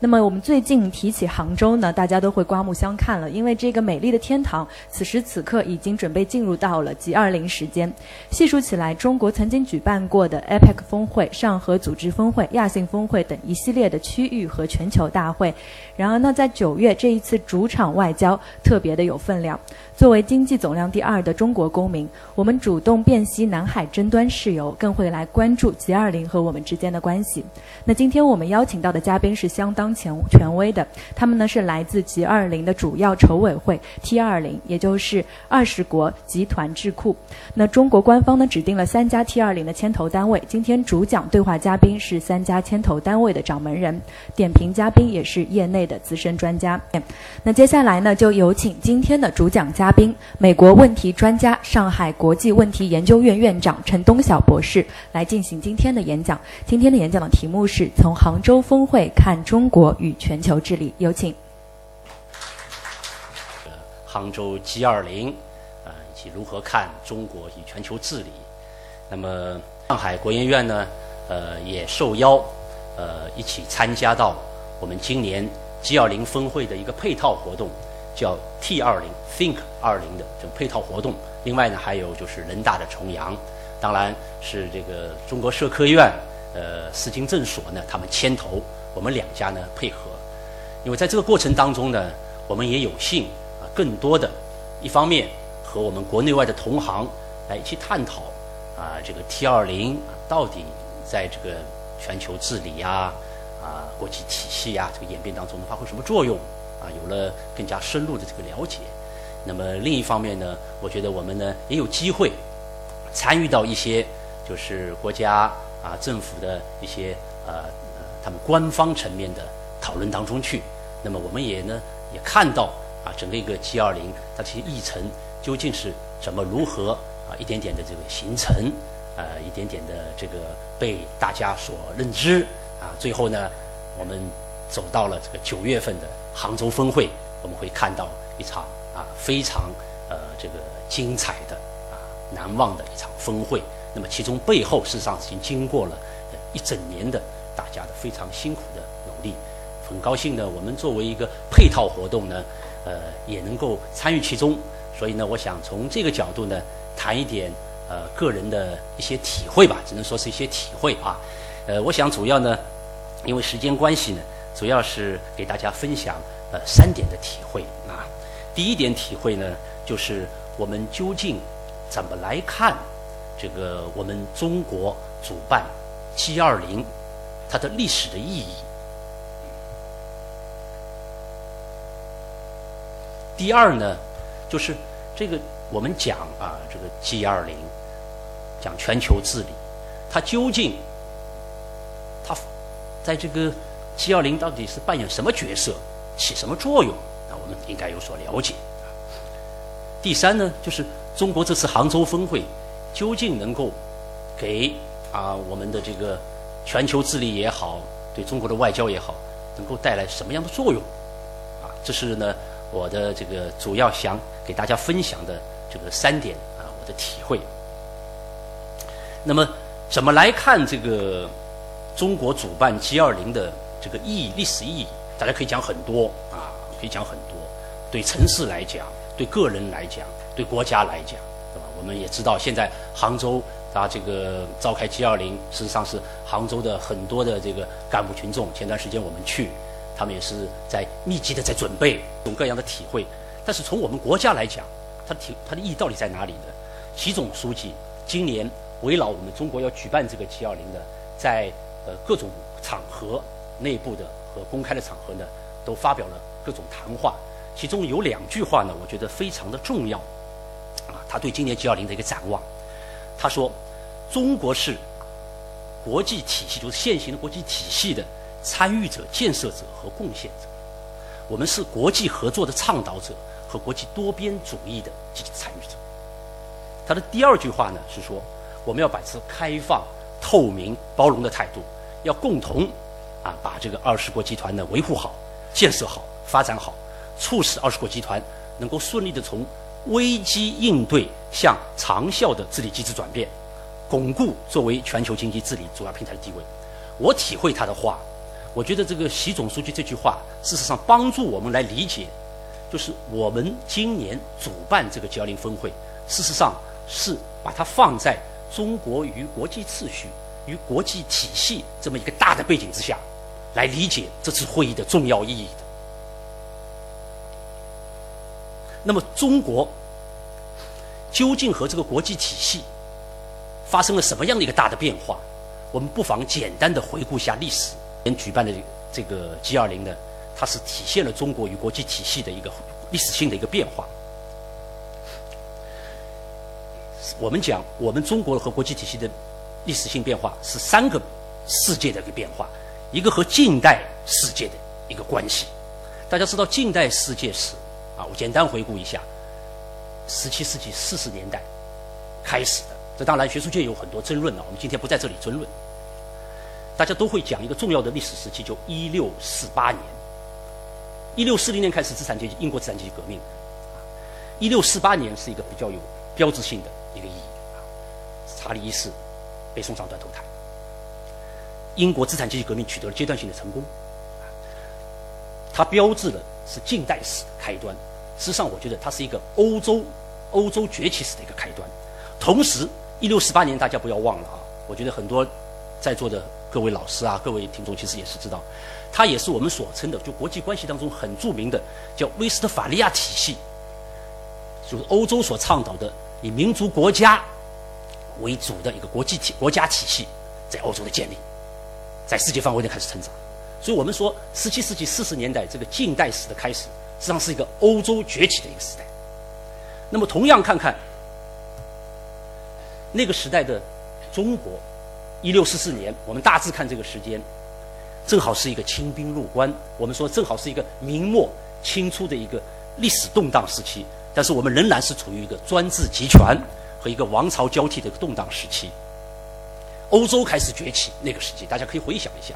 那么我们最近提起杭州呢，大家都会刮目相看了，因为这个美丽的天堂，此时此刻已经准备进入到了 G20 时间。细数起来，中国曾经举办过的 APEC 峰会、上合组织峰会、亚信峰会等一系列的区域和全球大会。然而呢，在九月这一次主场外交特别的有分量。作为经济总量第二的中国公民，我们主动辨析南海争端事由，更会来关注 G20 和我们之间的关系。那今天我们邀请到的嘉宾是相当权权威的，他们呢是来自 G20 的主要筹委会 T20，也就是二十国集团智库。那中国官方呢指定了三家 T20 的牵头单位，今天主讲对话嘉宾是三家牵头单位的掌门人，点评嘉宾也是业内的资深专家。那接下来呢，就有请今天的主讲嘉嘉宾，美国问题专家、上海国际问题研究院院长陈东晓博士来进行今天的演讲。今天的演讲的题目是从杭州峰会看中国与全球治理，有请。杭州 G20，啊，以及如何看中国与全球治理。那么，上海国研院呢，呃，也受邀，呃，一起参加到我们今年。G20 峰会的一个配套活动，叫 T20 Think 二零的这种配套活动。另外呢，还有就是人大的重阳，当然是这个中国社科院、呃四经政所呢，他们牵头，我们两家呢配合。因为在这个过程当中呢，我们也有幸啊，更多的，一方面和我们国内外的同行来一起探讨啊，这个 T20 到底在这个全球治理呀。啊，国际体系呀，这个演变当中能发挥什么作用？啊，有了更加深入的这个了解。那么另一方面呢，我觉得我们呢也有机会参与到一些就是国家啊政府的一些呃他们官方层面的讨论当中去。那么我们也呢也看到啊整个一个 G20 它这些议程究竟是怎么如何啊一点点的这个形成，呃一点点的这个被大家所认知。啊，最后呢，我们走到了这个九月份的杭州峰会，我们会看到一场啊非常呃这个精彩的啊难忘的一场峰会。那么其中背后事实上已经经过了一整年的大家的非常辛苦的努力。很高兴呢，我们作为一个配套活动呢，呃也能够参与其中。所以呢，我想从这个角度呢谈一点呃个人的一些体会吧，只能说是一些体会啊。呃，我想主要呢，因为时间关系呢，主要是给大家分享呃三点的体会啊。第一点体会呢，就是我们究竟怎么来看这个我们中国主办 G20 它的历史的意义。第二呢，就是这个我们讲啊，这个 G20 讲全球治理，它究竟它在这个 G20 到底是扮演什么角色，起什么作用？那我们应该有所了解。第三呢，就是中国这次杭州峰会究竟能够给啊我们的这个全球治理也好，对中国的外交也好，能够带来什么样的作用？啊，这是呢我的这个主要想给大家分享的这个三点啊我的体会。那么怎么来看这个？中国主办 G20 的这个意义、历史意义，大家可以讲很多啊，可以讲很多。对城市来讲，对个人来讲，对国家来讲，对吧？我们也知道，现在杭州啊，这个召开 G20，事实上是杭州的很多的这个干部群众。前段时间我们去，他们也是在密集的在准备，各种各样的体会。但是从我们国家来讲，它的体它的意义到底在哪里呢？习总书记今年围绕我们中国要举办这个 G20 的，在呃，各种场合，内部的和公开的场合呢，都发表了各种谈话。其中有两句话呢，我觉得非常的重要。啊，他对今年 G20 的一个展望，他说：“中国是国际体系，就是现行的国际体系的参与者、建设者和贡献者。我们是国际合作的倡导者和国际多边主义的积极参与者。”他的第二句话呢是说：“我们要保持开放、透明、包容的态度。”要共同啊，把这个二十国集团呢维护好、建设好、发展好，促使二十国集团能够顺利的从危机应对向长效的治理机制转变，巩固作为全球经济治理主要平台的地位。我体会他的话，我觉得这个习总书记这句话，事实上帮助我们来理解，就是我们今年主办这个 G20 峰会，事实上是把它放在中国与国际秩序与国际体系这么一个大的背景之下，来理解这次会议的重要意义的。那么，中国究竟和这个国际体系发生了什么样的一个大的变化？我们不妨简单的回顾一下历史。举办的这个 G20 呢，它是体现了中国与国际体系的一个历史性的一个变化。我们讲，我们中国和国际体系的历史性变化是三个世界的一个变化，一个和近代世界的一个关系。大家知道近代世界史啊，我简单回顾一下：十七世纪四十年代开始的。这当然学术界有很多争论了，我们今天不在这里争论。大家都会讲一个重要的历史时期，就一六四八年。一六四零年开始资产阶级英国资产阶级革命，一六四八年是一个比较有标志性的一个意义。查理一世被送上断头台，英国资产阶级革命取得了阶段性的成功，它标志的是近代史的开端。实际上，我觉得它是一个欧洲欧洲崛起史的一个开端。同时，一六四八年，大家不要忘了啊！我觉得很多在座的各位老师啊，各位听众其实也是知道，它也是我们所称的就国际关系当中很著名的叫威斯特法利亚体系，就是欧洲所倡导的以民族国家为主的一个国际体国家体系，在欧洲的建立，在世界范围内开始成长。所以我们说，十七世纪四十年代这个近代史的开始，实际上是一个欧洲崛起的一个时代。那么，同样看看。那个时代的中国，一六四四年，我们大致看这个时间，正好是一个清兵入关。我们说正好是一个明末清初的一个历史动荡时期。但是我们仍然是处于一个专制集权和一个王朝交替的一个动荡时期。欧洲开始崛起那个时期，大家可以回想一下。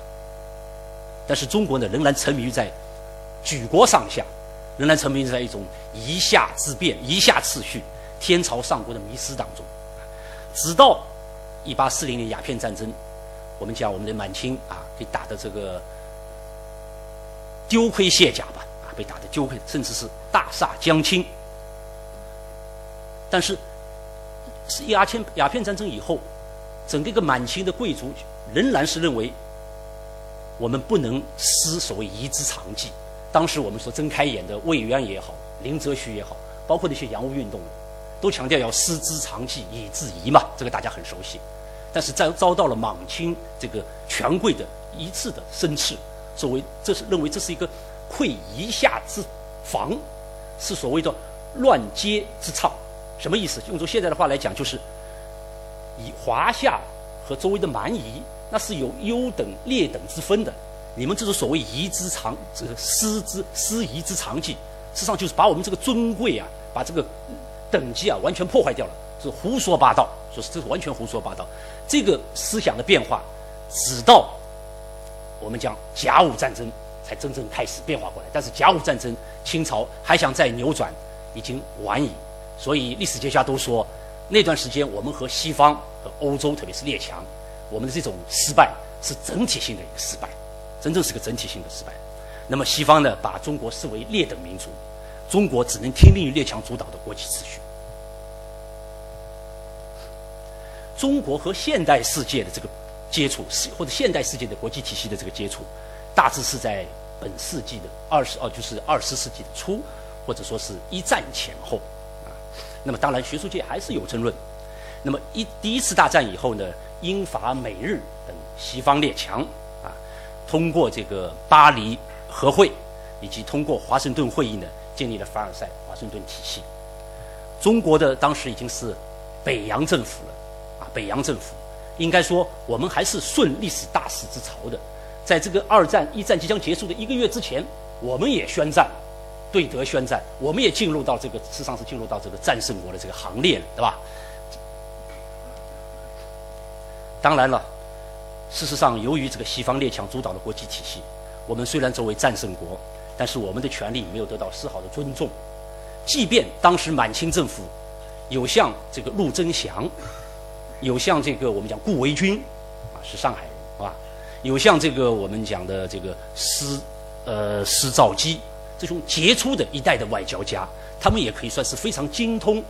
但是中国呢，仍然沉迷于在举国上下，仍然沉迷在一种一下之变、一下次序、天朝上国的迷失当中。直到一八四零年鸦片战争，我们讲我们的满清啊，被打的这个丢盔卸甲吧，啊，被打的丢盔，甚至是大厦将倾。但是，是鸦片鸦片战争以后，整个一个满清的贵族仍然是认为，我们不能失所谓夷之长技。当时我们说睁开眼的魏渊也好，林则徐也好，包括那些洋务运动。都强调要师之长技以制夷嘛，这个大家很熟悉。但是在遭到了满清这个权贵的一次的申斥，所谓这是认为这是一个溃夷下之防，是所谓的乱阶之倡。什么意思？用作现在的话来讲，就是以华夏和周围的蛮夷，那是有优等劣等之分的。你们这是所谓夷之长，这个师之师夷之长技，实际上就是把我们这个尊贵啊，把这个。等级啊，完全破坏掉了，是胡说八道，说是这是完全胡说八道。这个思想的变化，直到我们讲甲午战争才真正开始变化过来。但是甲午战争，清朝还想再扭转，已经晚矣。所以历史学家都说，那段时间我们和西方和欧洲，特别是列强，我们的这种失败是整体性的一个失败，真正是个整体性的失败。那么西方呢，把中国视为劣等民族。中国只能听命于列强主导的国际秩序。中国和现代世界的这个接触，或者现代世界的国际体系的这个接触，大致是在本世纪的二十哦，就是二十世纪的初，或者说是一战前后。那么，当然学术界还是有争论。那么，一第一次大战以后呢，英法美日等西方列强啊，通过这个巴黎和会以及通过华盛顿会议呢。建立了凡尔赛华盛顿体系。中国的当时已经是北洋政府了，啊，北洋政府应该说我们还是顺历史大势之潮的。在这个二战、一战即将结束的一个月之前，我们也宣战，对德宣战，我们也进入到这个，事实上是进入到这个战胜国的这个行列了，对吧？当然了，事实上由于这个西方列强主导的国际体系，我们虽然作为战胜国。但是我们的权利没有得到丝毫的尊重，即便当时满清政府有像这个陆征祥，有像这个我们讲顾维钧，啊是上海人，是吧？有像这个我们讲的这个施呃施肇基这种杰出的一代的外交家，他们也可以算是非常精通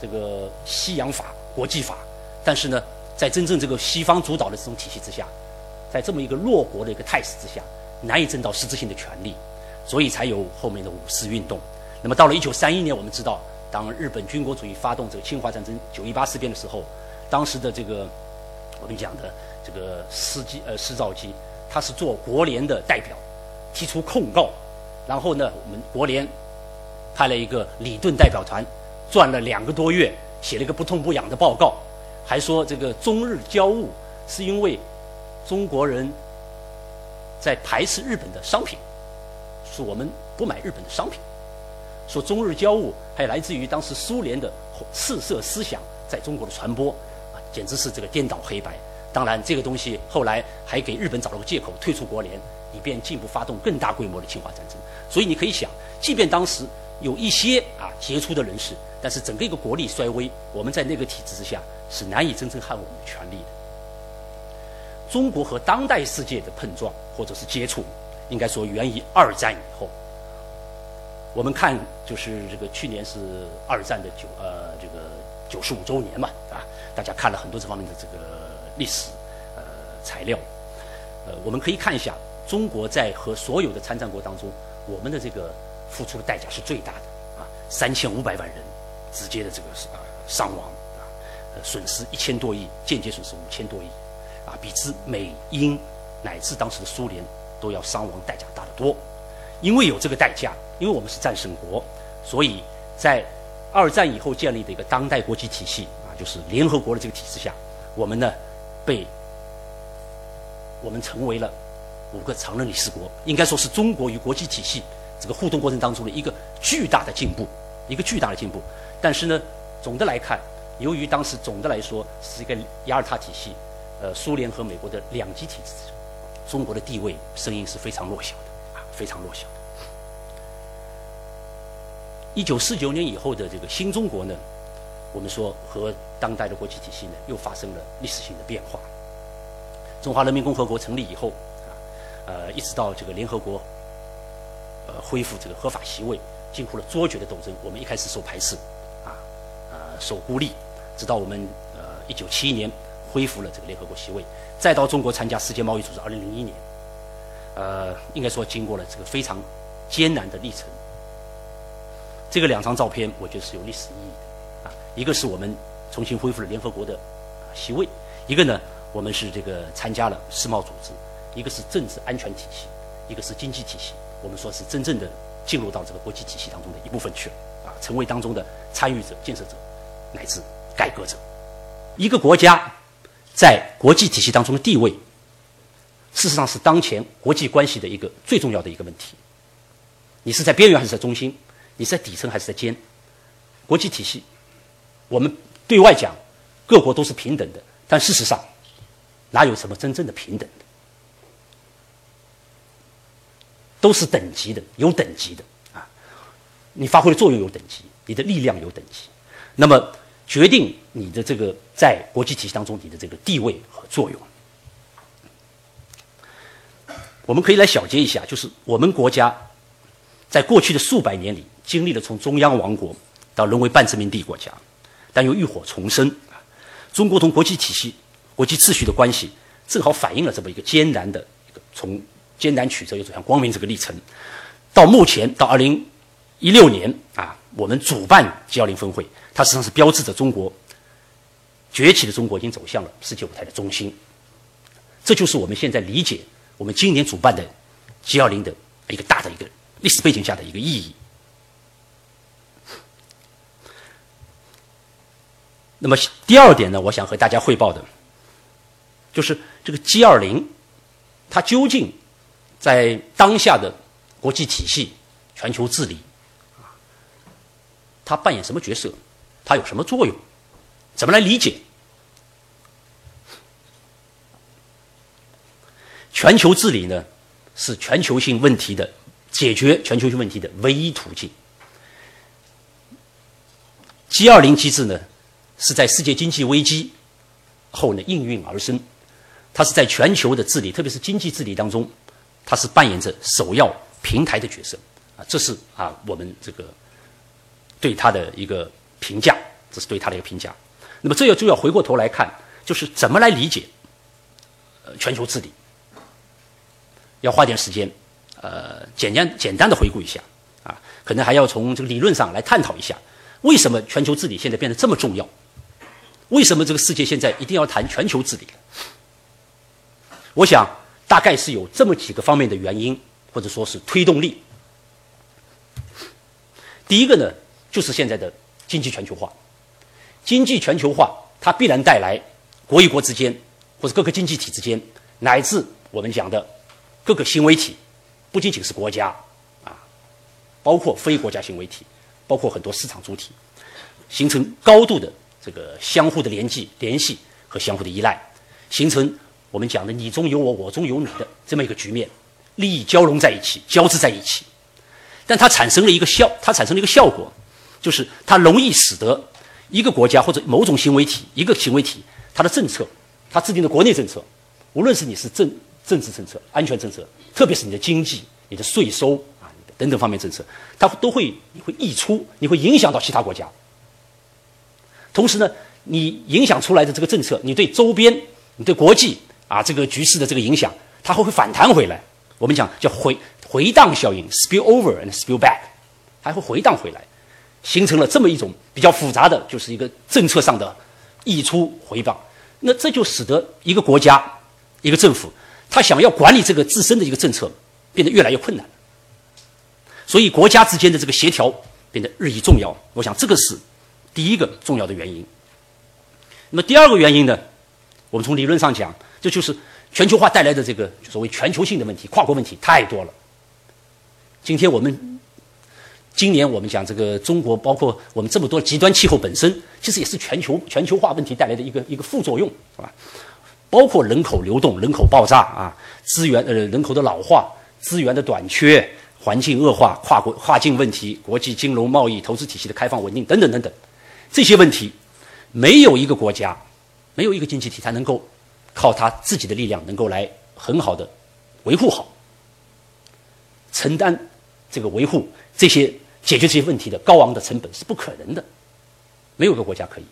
这个西洋法、国际法，但是呢，在真正这个西方主导的这种体系之下，在这么一个弱国的一个态势之下，难以争到实质性的权利，所以才有后面的五四运动。那么到了一九三一年，我们知道，当日本军国主义发动这个侵华战争、九一八事变的时候，当时的这个我们讲的这个施机呃施肇基，他是做国联的代表，提出控告，然后呢，我们国联派了一个理顿代表团，转了两个多月，写了一个不痛不痒的报告，还说这个中日交恶是因为中国人在排斥日本的商品，说我们不买日本的商品。说中日交恶还来自于当时苏联的赤色思想在中国的传播，啊，简直是这个颠倒黑白。当然，这个东西后来还给日本找了个借口退出国联，以便进一步发动更大规模的侵华战争。所以你可以想，即便当时有一些啊杰出的人士，但是整个一个国力衰微，我们在那个体制之下是难以真正捍卫我们的权利的。中国和当代世界的碰撞或者是接触，应该说源于二战以后。我们看，就是这个去年是二战的九呃这个九十五周年嘛，啊，大家看了很多这方面的这个历史呃材料，呃，我们可以看一下，中国在和所有的参战国当中，我们的这个付出的代价是最大的啊，三千五百万人直接的这个呃伤亡啊，呃损失一千多亿，间接损失五千多亿，啊，比之美英乃至当时的苏联都要伤亡代价大得多，因为有这个代价。因为我们是战胜国，所以在二战以后建立的一个当代国际体系啊，就是联合国的这个体制下，我们呢被我们成为了五个常任理事国，应该说是中国与国际体系这个互动过程当中的一个巨大的进步，一个巨大的进步。但是呢，总的来看，由于当时总的来说是一个雅尔塔体系，呃，苏联和美国的两极体制，中国的地位声音是非常弱小的啊，非常弱小的。一九四九年以后的这个新中国呢，我们说和当代的国际体系呢又发生了历史性的变化。中华人民共和国成立以后，呃，一直到这个联合国，呃，恢复这个合法席位，经过了卓绝的斗争。我们一开始受排斥，啊，呃，受孤立，直到我们呃一九七一年恢复了这个联合国席位，再到中国参加世界贸易组织二零零一年，呃，应该说经过了这个非常艰难的历程。这个两张照片，我觉得是有历史意义的啊。一个是我们重新恢复了联合国的席位，一个呢，我们是这个参加了世贸组织，一个是政治安全体系，一个是经济体系。我们说是真正的进入到这个国际体系当中的一部分去了啊，成为当中的参与者、建设者乃至改革者。一个国家在国际体系当中的地位，事实上是当前国际关系的一个最重要的一个问题。你是在边缘还是在中心？你在底层还是在尖？国际体系，我们对外讲各国都是平等的，但事实上哪有什么真正的平等？都是等级的，有等级的啊！你发挥的作用有等级，你的力量有等级，那么决定你的这个在国际体系当中你的这个地位和作用。我们可以来小结一下，就是我们国家在过去的数百年里。经历了从中央王国到沦为半殖民地国家，但又浴火重生。中国同国际体系、国际秩序的关系，正好反映了这么一个艰难的一个从艰难曲折又走向光明这个历程。到目前，到二零一六年啊，我们主办 G20 峰会，它实际上是标志着中国崛起的中国已经走向了世界舞台的中心。这就是我们现在理解我们今年主办的 G20 的一个大的一个历史背景下的一个意义。那么第二点呢，我想和大家汇报的，就是这个 G 二零，它究竟在当下的国际体系、全球治理，它扮演什么角色？它有什么作用？怎么来理解？全球治理呢，是全球性问题的解决全球性问题的唯一途径。G 二零机制呢？是在世界经济危机后呢应运而生，它是在全球的治理，特别是经济治理当中，它是扮演着首要平台的角色啊。这是啊，我们这个对它的一个评价，这是对它的一个评价。那么这要就要回过头来看，就是怎么来理解呃全球治理。要花点时间，呃，简单简单的回顾一下啊，可能还要从这个理论上来探讨一下，为什么全球治理现在变得这么重要？为什么这个世界现在一定要谈全球治理？我想大概是有这么几个方面的原因，或者说是推动力。第一个呢，就是现在的经济全球化。经济全球化，它必然带来国与国之间，或者各个经济体之间，乃至我们讲的。各个行为体，不仅仅是国家，啊，包括非国家行为体，包括很多市场主体，形成高度的这个相互的联系、联系和相互的依赖，形成我们讲的你中有我，我中有你的这么一个局面，利益交融在一起，交织在一起。但它产生了一个效，它产生了一个效果，就是它容易使得一个国家或者某种行为体、一个行为体，它的政策，它制定的国内政策，无论是你是政。政治政策、安全政策，特别是你的经济、你的税收啊等等方面政策，它都会你会溢出，你会影响到其他国家。同时呢，你影响出来的这个政策，你对周边、你对国际啊这个局势的这个影响，它会会反弹回来。我们讲叫回回荡效应 （spill over and spill back），还会回荡回来，形成了这么一种比较复杂的，就是一个政策上的溢出回荡。那这就使得一个国家、一个政府。他想要管理这个自身的一个政策，变得越来越困难，所以国家之间的这个协调变得日益重要。我想这个是第一个重要的原因。那么第二个原因呢？我们从理论上讲，这就是全球化带来的这个所谓全球性的问题、跨国问题太多了。今天我们今年我们讲这个中国，包括我们这么多极端气候本身，其实也是全球全球化问题带来的一个一个副作用，是吧？包括人口流动、人口爆炸啊，资源呃人口的老化、资源的短缺、环境恶化、跨国跨境问题、国际金融贸易、投资体系的开放稳定等等等等，这些问题，没有一个国家，没有一个经济体，它能够靠他自己的力量能够来很好的维护好、承担这个维护这些解决这些问题的高昂的成本是不可能的，没有个国家可以。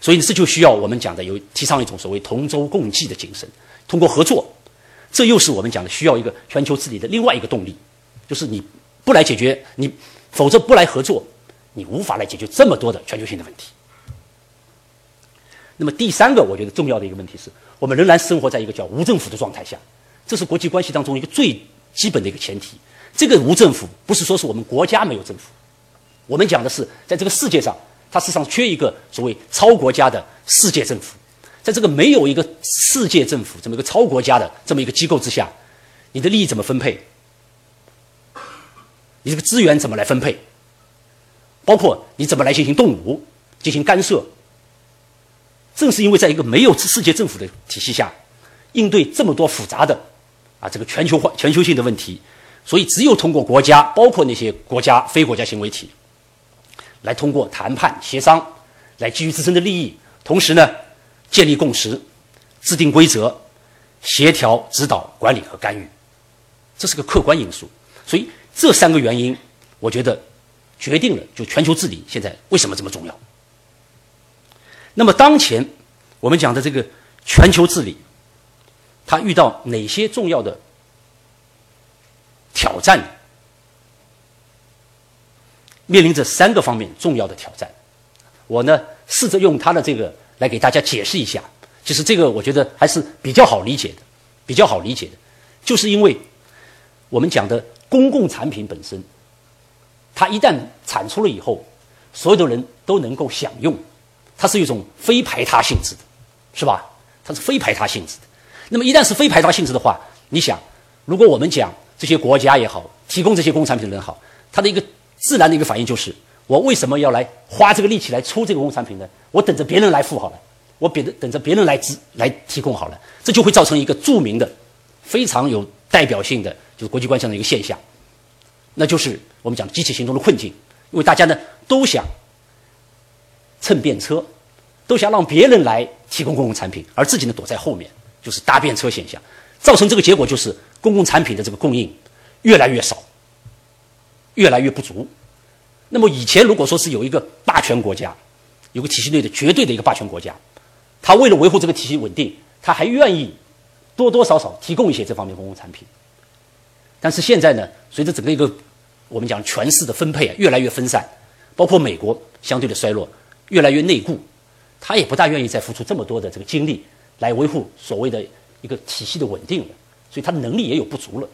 所以这就需要我们讲的有提倡一种所谓同舟共济的精神，通过合作，这又是我们讲的需要一个全球治理的另外一个动力，就是你不来解决你，否则不来合作，你无法来解决这么多的全球性的问题。那么第三个我觉得重要的一个问题是我们仍然生活在一个叫无政府的状态下，这是国际关系当中一个最基本的一个前提。这个无政府不是说是我们国家没有政府，我们讲的是在这个世界上。它实上缺一个所谓超国家的世界政府，在这个没有一个世界政府这么一个超国家的这么一个机构之下，你的利益怎么分配？你这个资源怎么来分配？包括你怎么来进行动武、进行干涉？正是因为在一个没有世界政府的体系下，应对这么多复杂的啊这个全球化、全球性的问题，所以只有通过国家，包括那些国家、非国家行为体。来通过谈判协商，来基于自身的利益，同时呢，建立共识，制定规则，协调指导管理和干预，这是个客观因素。所以这三个原因，我觉得决定了就全球治理现在为什么这么重要。那么当前我们讲的这个全球治理，它遇到哪些重要的挑战？面临着三个方面重要的挑战，我呢试着用他的这个来给大家解释一下。其实这个我觉得还是比较好理解的，比较好理解的，就是因为我们讲的公共产品本身，它一旦产出了以后，所有的人都能够享用，它是一种非排他性质的，是吧？它是非排他性质的。那么一旦是非排他性质的话，你想，如果我们讲这些国家也好，提供这些公共产品的人好，他的一个自然的一个反应就是，我为什么要来花这个力气来出这个工产品呢？我等着别人来付好了，我别等着别人来支来提供好了，这就会造成一个著名的、非常有代表性的，就是国际关系上的一个现象，那就是我们讲集体行动的困境。因为大家呢都想蹭便车，都想让别人来提供公共产品，而自己呢躲在后面，就是搭便车现象，造成这个结果就是公共产品的这个供应越来越少，越来越不足。那么以前如果说是有一个霸权国家，有个体系内的绝对的一个霸权国家，他为了维护这个体系稳定，他还愿意多多少少提供一些这方面公共产品。但是现在呢，随着整个一个我们讲权势的分配啊越来越分散，包括美国相对的衰落，越来越内固，他也不大愿意再付出这么多的这个精力来维护所谓的一个体系的稳定了，所以他的能力也有不足了。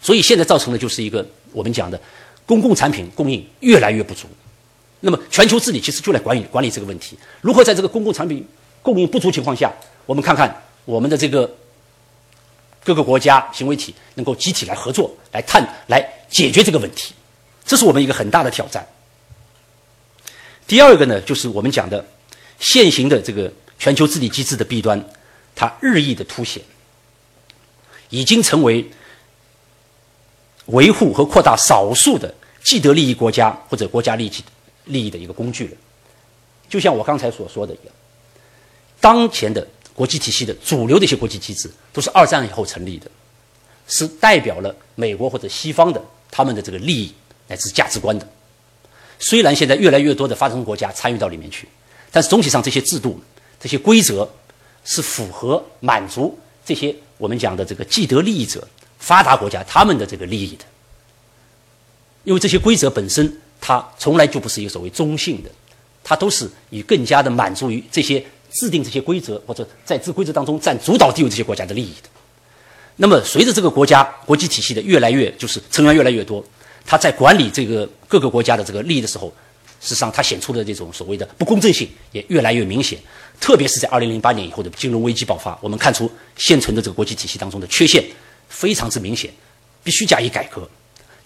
所以现在造成的就是一个我们讲的公共产品供应越来越不足。那么全球治理其实就来管理管理这个问题，如何在这个公共产品供应不足情况下，我们看看我们的这个。各个国家行为体能够集体来合作，来探来解决这个问题，这是我们一个很大的挑战。第二个呢，就是我们讲的现行的这个全球治理机制的弊端，它日益的凸显，已经成为维护和扩大少数的既得利益国家或者国家利益利益的一个工具了。就像我刚才所说的一样，当前的。国际体系的主流的一些国际机制都是二战以后成立的，是代表了美国或者西方的他们的这个利益乃至价值观的。虽然现在越来越多的发展中国家参与到里面去，但是总体上这些制度、这些规则是符合满足这些我们讲的这个既得利益者、发达国家他们的这个利益的。因为这些规则本身它从来就不是一个所谓中性的，它都是以更加的满足于这些。制定这些规则，或者在这规则当中占主导地位这些国家的利益的。那么，随着这个国家国际体系的越来越就是成员越来越多，他在管理这个各个国家的这个利益的时候，事实上他显出的这种所谓的不公正性也越来越明显。特别是在二零零八年以后的金融危机爆发，我们看出现存的这个国际体系当中的缺陷非常之明显，必须加以改革。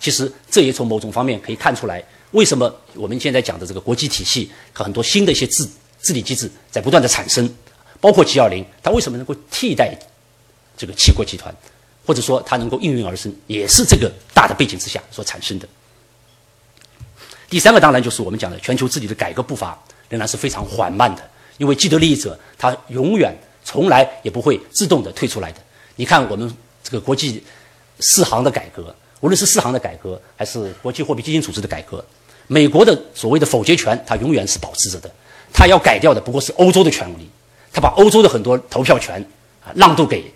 其实这也从某种方面可以看出来，为什么我们现在讲的这个国际体系和很多新的一些制。治理机制在不断的产生，包括 G 二零，它为什么能够替代这个七国集团，或者说它能够应运而生，也是这个大的背景之下所产生的。第三个当然就是我们讲的全球治理的改革步伐仍然是非常缓慢的，因为既得利益者他永远从来也不会自动的退出来的。你看我们这个国际四行的改革，无论是四行的改革还是国际货币基金组织的改革，美国的所谓的否决权，它永远是保持着的。它要改掉的不过是欧洲的权利，它把欧洲的很多投票权啊让渡给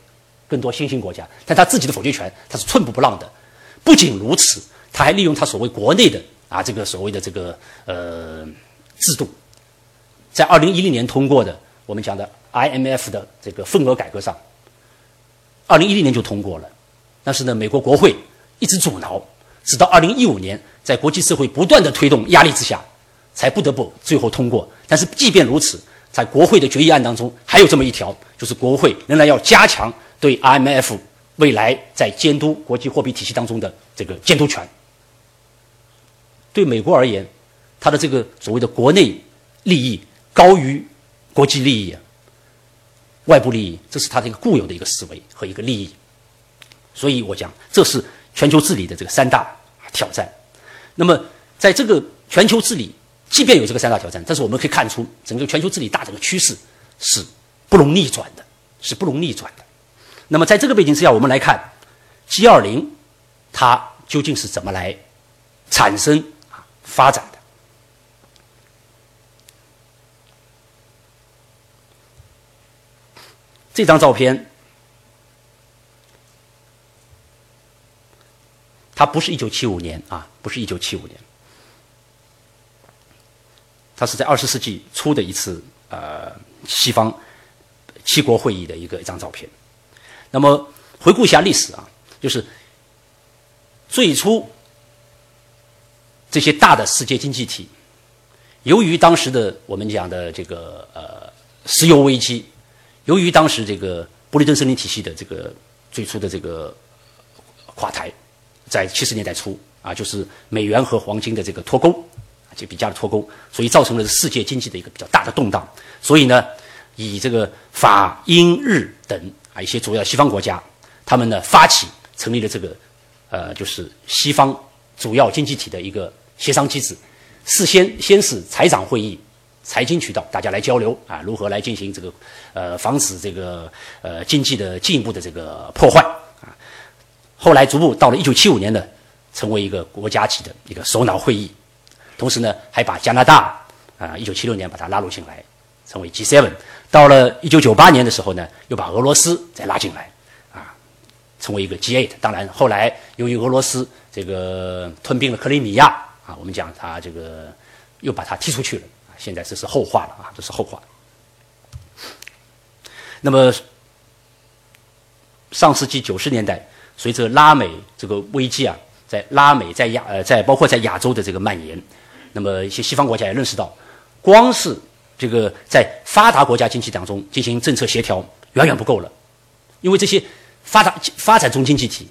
更多新兴国家，但他自己的否决权他是寸步不让的。不仅如此，他还利用他所谓国内的啊这个所谓的这个呃制度，在二零一零年通过的我们讲的 IMF 的这个份额改革上，二零一零年就通过了，但是呢，美国国会一直阻挠，直到二零一五年，在国际社会不断的推动压力之下。才不得不最后通过。但是即便如此，在国会的决议案当中还有这么一条，就是国会仍然要加强对 IMF 未来在监督国际货币体系当中的这个监督权。对美国而言，它的这个所谓的国内利益高于国际利益，外部利益，这是它的一个固有的一个思维和一个利益。所以我讲，这是全球治理的这个三大挑战。那么在这个全球治理，即便有这个三大挑战，但是我们可以看出，整个全球治理大整个趋势是不容逆转的，是不容逆转的。那么在这个背景之下，我们来看 G 二零它究竟是怎么来产生啊发展的？这张照片，它不是一九七五年啊，不是一九七五年。它是在二十世纪初的一次呃西方七国会议的一个一张照片。那么回顾一下历史啊，就是最初这些大的世界经济体，由于当时的我们讲的这个呃石油危机，由于当时这个布雷顿森林体系的这个最初的这个垮台，在七十年代初啊，就是美元和黄金的这个脱钩。就比较的脱钩，所以造成了世界经济的一个比较大的动荡。所以呢，以这个法、英、日等啊一些主要西方国家，他们呢发起成立了这个呃，就是西方主要经济体的一个协商机制。事先先是财长会议财经渠道，大家来交流啊，如何来进行这个呃防止这个呃经济的进一步的这个破坏啊。后来逐步到了一九七五年呢，成为一个国家级的一个首脑会议，同时呢还把加拿大啊一九七六年把它拉入进来，成为 G7。到了一九九八年的时候呢，又把俄罗斯再拉进来啊，成为一个 G8。当然后来由于俄罗斯这个吞并了克里米亚啊，我们讲它这个又把它踢出去了。现在这是后话了啊，这是后话。那么，上世纪九十年代，随着拉美这个危机啊，在拉美在亚呃在包括在亚洲的这个蔓延，那么一些西方国家也认识到，光是这个在发达国家经济当中进行政策协调远远不够了，因为这些发达发展中经济体，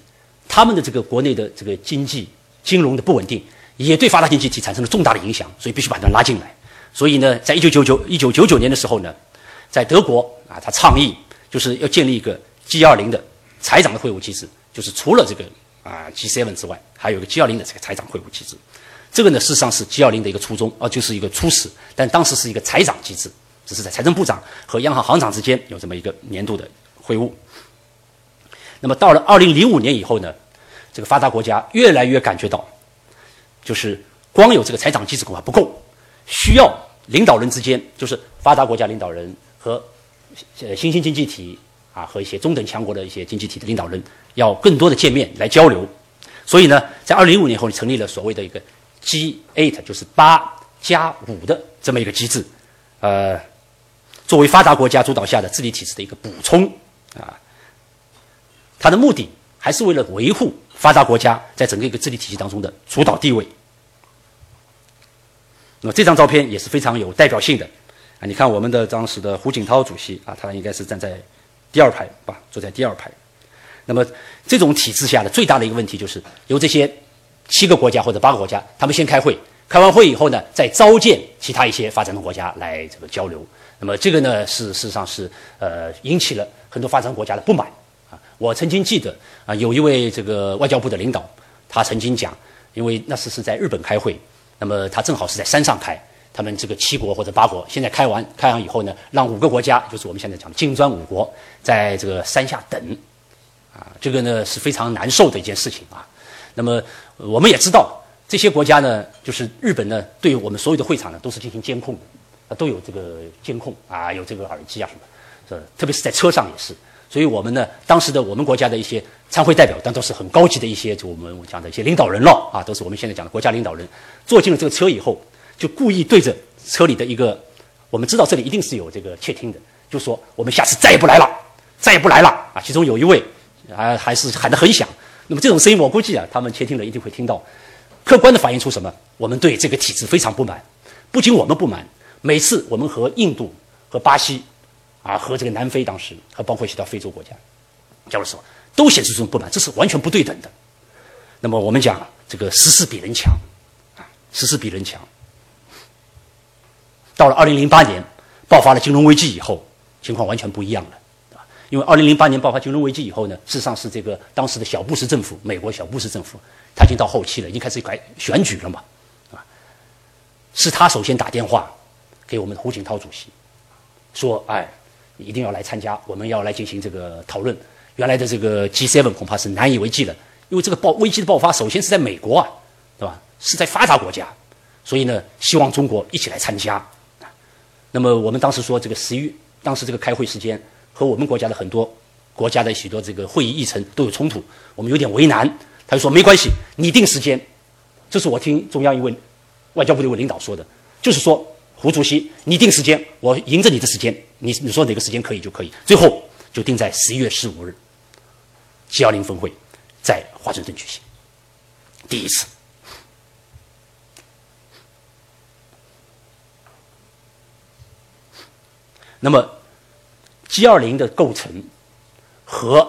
他们的这个国内的这个经济金融的不稳定，也对发达经济体产生了重大的影响，所以必须把它拉进来。所以呢，在一九九九一九九九年的时候呢，在德国啊，他倡议就是要建立一个 G 二零的财长的会晤机制，就是除了这个啊 G seven 之外，还有一个 G 二零的这个财长会晤机制。这个呢，事实上是 G 二零的一个初衷啊，就是一个初始，但当时是一个财长机制，只是在财政部长和央行行长之间有这么一个年度的会晤。那么到了二零零五年以后呢，这个发达国家越来越感觉到，就是光有这个财长机制恐怕不够。需要领导人之间，就是发达国家领导人和呃新兴经济体啊，和一些中等强国的一些经济体的领导人，要更多的见面来交流。所以呢，在二零零五年后成立了所谓的一个 G8，就是八加五的这么一个机制，呃，作为发达国家主导下的治理体制的一个补充啊。它的目的还是为了维护发达国家在整个一个治理体系当中的主导地位。那么这张照片也是非常有代表性的，啊，你看我们的当时的胡锦涛主席啊，他应该是站在第二排吧，坐在第二排。那么这种体制下的最大的一个问题就是，由这些七个国家或者八个国家，他们先开会，开完会以后呢，再召见其他一些发展中国家来这个交流。那么这个呢，是事实上是呃引起了很多发展国家的不满啊。我曾经记得啊，有一位这个外交部的领导，他曾经讲，因为那时是在日本开会。那么他正好是在山上开，他们这个七国或者八国现在开完开完以后呢，让五个国家，就是我们现在讲的金砖五国，在这个山下等，啊，这个呢是非常难受的一件事情啊。那么我们也知道，这些国家呢，就是日本呢，对我们所有的会场呢，都是进行监控的，啊，都有这个监控啊，有这个耳机啊什么，是特别是在车上也是。所以我们呢，当时的我们国家的一些参会代表，但都是很高级的一些，就我们讲的一些领导人了啊，都是我们现在讲的国家领导人。坐进了这个车以后，就故意对着车里的一个，我们知道这里一定是有这个窃听的，就说我们下次再也不来了，再也不来了啊。其中有一位啊，还是喊得很响。那么这种声音，我估计啊，他们窃听的一定会听到，客观的反映出什么？我们对这个体制非常不满。不仅我们不满，每次我们和印度和巴西。啊，和这个南非当时，和包括一些到非洲国家交流时候，都显示出不满，这是完全不对等的。那么我们讲这个时势比人强，啊，时势比人强。到了二零零八年爆发了金融危机以后，情况完全不一样了，因为二零零八年爆发金融危机以后呢，事实上是这个当时的小布什政府，美国小布什政府，他已经到后期了，已经开始改选举了嘛，啊，是他首先打电话给我们胡锦涛主席，说，哎。一定要来参加，我们要来进行这个讨论。原来的这个 G7 恐怕是难以为继的，因为这个爆危机的爆发，首先是在美国啊，对吧？是在发达国家，所以呢，希望中国一起来参加。那么我们当时说，这个十一，当时这个开会时间和我们国家的很多国家的许多这个会议议程都有冲突，我们有点为难。他就说没关系，你定时间。这是我听中央一位外交部的一位领导说的，就是说。胡主席，你定时间，我迎着你的时间，你你说哪个时间可以就可以，最后就定在十一月十五日，G 二零峰会在华盛顿举行，第一次。那么 G 二零的构成和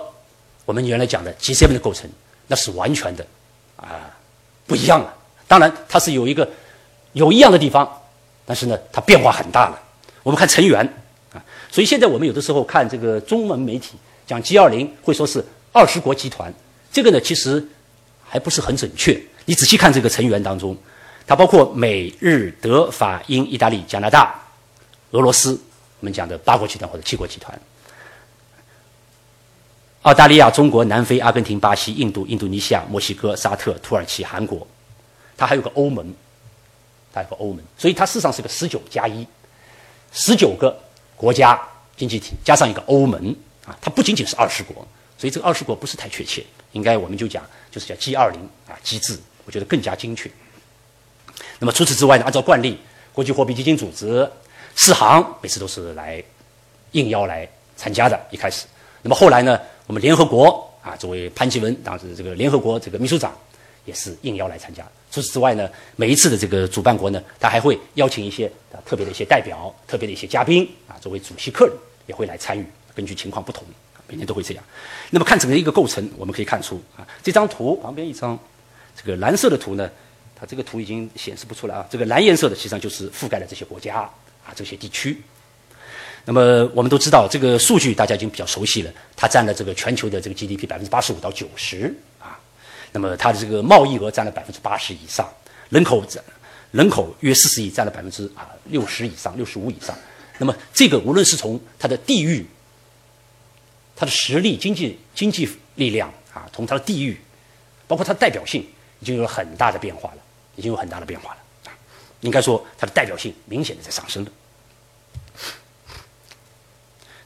我们原来讲的 G7 的构成，那是完全的啊不一样了。当然，它是有一个有一样的地方。但是呢，它变化很大了。我们看成员啊，所以现在我们有的时候看这个中文媒体讲 G 二零，会说是二十国集团，这个呢其实还不是很准确。你仔细看这个成员当中，它包括美日德法英意大利加拿大俄罗斯，我们讲的八国集团或者七国集团。澳大利亚、中国、南非、阿根廷、巴西、印度、印度尼西亚、墨西哥、沙特、土耳其、韩国，它还有个欧盟，它有个欧盟，所以它事实上是个十九加一，十九个国家经济体加上一个欧盟。啊，它不仅仅是二十国，所以这个二十国不是太确切，应该我们就讲就是叫 G 二零啊机制，我觉得更加精确。那么除此之外呢，按照惯例，国际货币基金组织、世行每次都是来应邀来参加的，一开始，那么后来呢？我们联合国啊，作为潘基文当时这个联合国这个秘书长，也是应邀来参加。除此之外呢，每一次的这个主办国呢，他还会邀请一些特别的一些代表、特别的一些嘉宾啊，作为主席客人也会来参与。根据情况不同，每年都会这样。那么看整个一个构成，我们可以看出啊，这张图旁边一张这个蓝色的图呢，它这个图已经显示不出来啊。这个蓝颜色的实际上就是覆盖了这些国家啊，这些地区。那么我们都知道，这个数据大家已经比较熟悉了。它占了这个全球的这个 GDP 百分之八十五到九十啊。那么它的这个贸易额占了百分之八十以上，人口人口约四十亿，占了百分之啊六十以上，六十五以上。那么这个无论是从它的地域、它的实力、经济经济力量啊，从它的地域，包括它的代表性，已经有了很大的变化了，已经有很大的变化了。应该说，它的代表性明显的在上升了。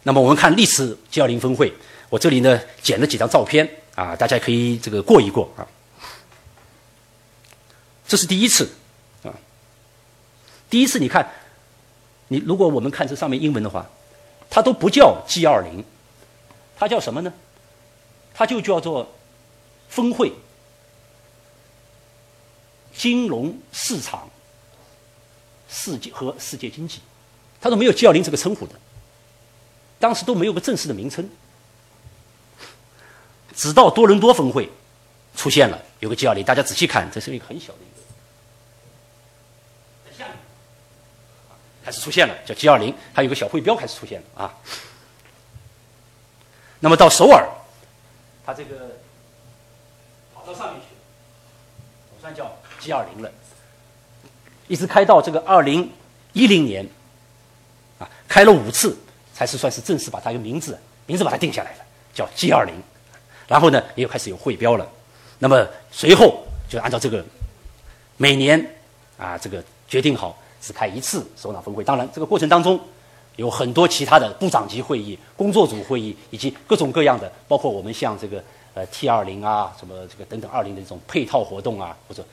那么我们看历次 G20 峰会，我这里呢剪了几张照片啊，大家可以这个过一过啊。这是第一次啊，第一次你看，你如果我们看这上面英文的话，它都不叫 G20，它叫什么呢？它就叫做峰会金融市场世界和世界经济，它都没有 G20 这个称呼的。当时都没有个正式的名称，直到多伦多峰会出现了，有个 G20，大家仔细看，这是一个很小的一个，在下面开始出现了，叫 G20，还有个小会标开始出现了啊。那么到首尔，它这个跑到上面去，总算叫 G20 了，一直开到这个2010年，啊，开了五次。才是算是正式把它一个名字名字把它定下来了，叫 G 二零，然后呢，也有开始有会标了。那么随后就按照这个每年啊，这个决定好只开一次首脑峰会。当然，这个过程当中有很多其他的部长级会议、工作组会议，以及各种各样的，包括我们像这个呃 T 二零啊，什么这个等等二零的这种配套活动啊，或者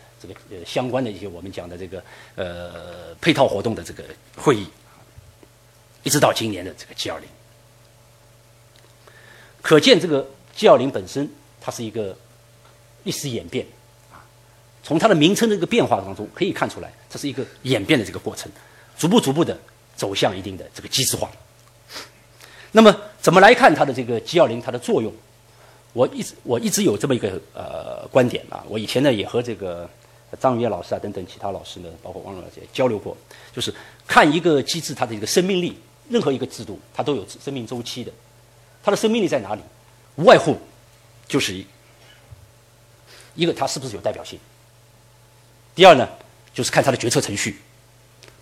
呃相关的一些我们讲的这个呃配套活动的这个会议。一直到今年的这个 G 二零，可见这个 G 二零本身它是一个历史演变啊。从它的名称的这个变化当中可以看出来，这是一个演变的这个过程，逐步逐步的走向一定的这个机制化。那么怎么来看它的这个 G 二零它的作用？我一直我一直有这么一个呃观点啊。我以前呢也和这个张宇老师啊等等其他老师呢，包括王老师也交流过，就是看一个机制它的一个生命力。任何一个制度，它都有生命周期的，它的生命力在哪里？无外乎就是一一个它是不是有代表性。第二呢，就是看它的决策程序。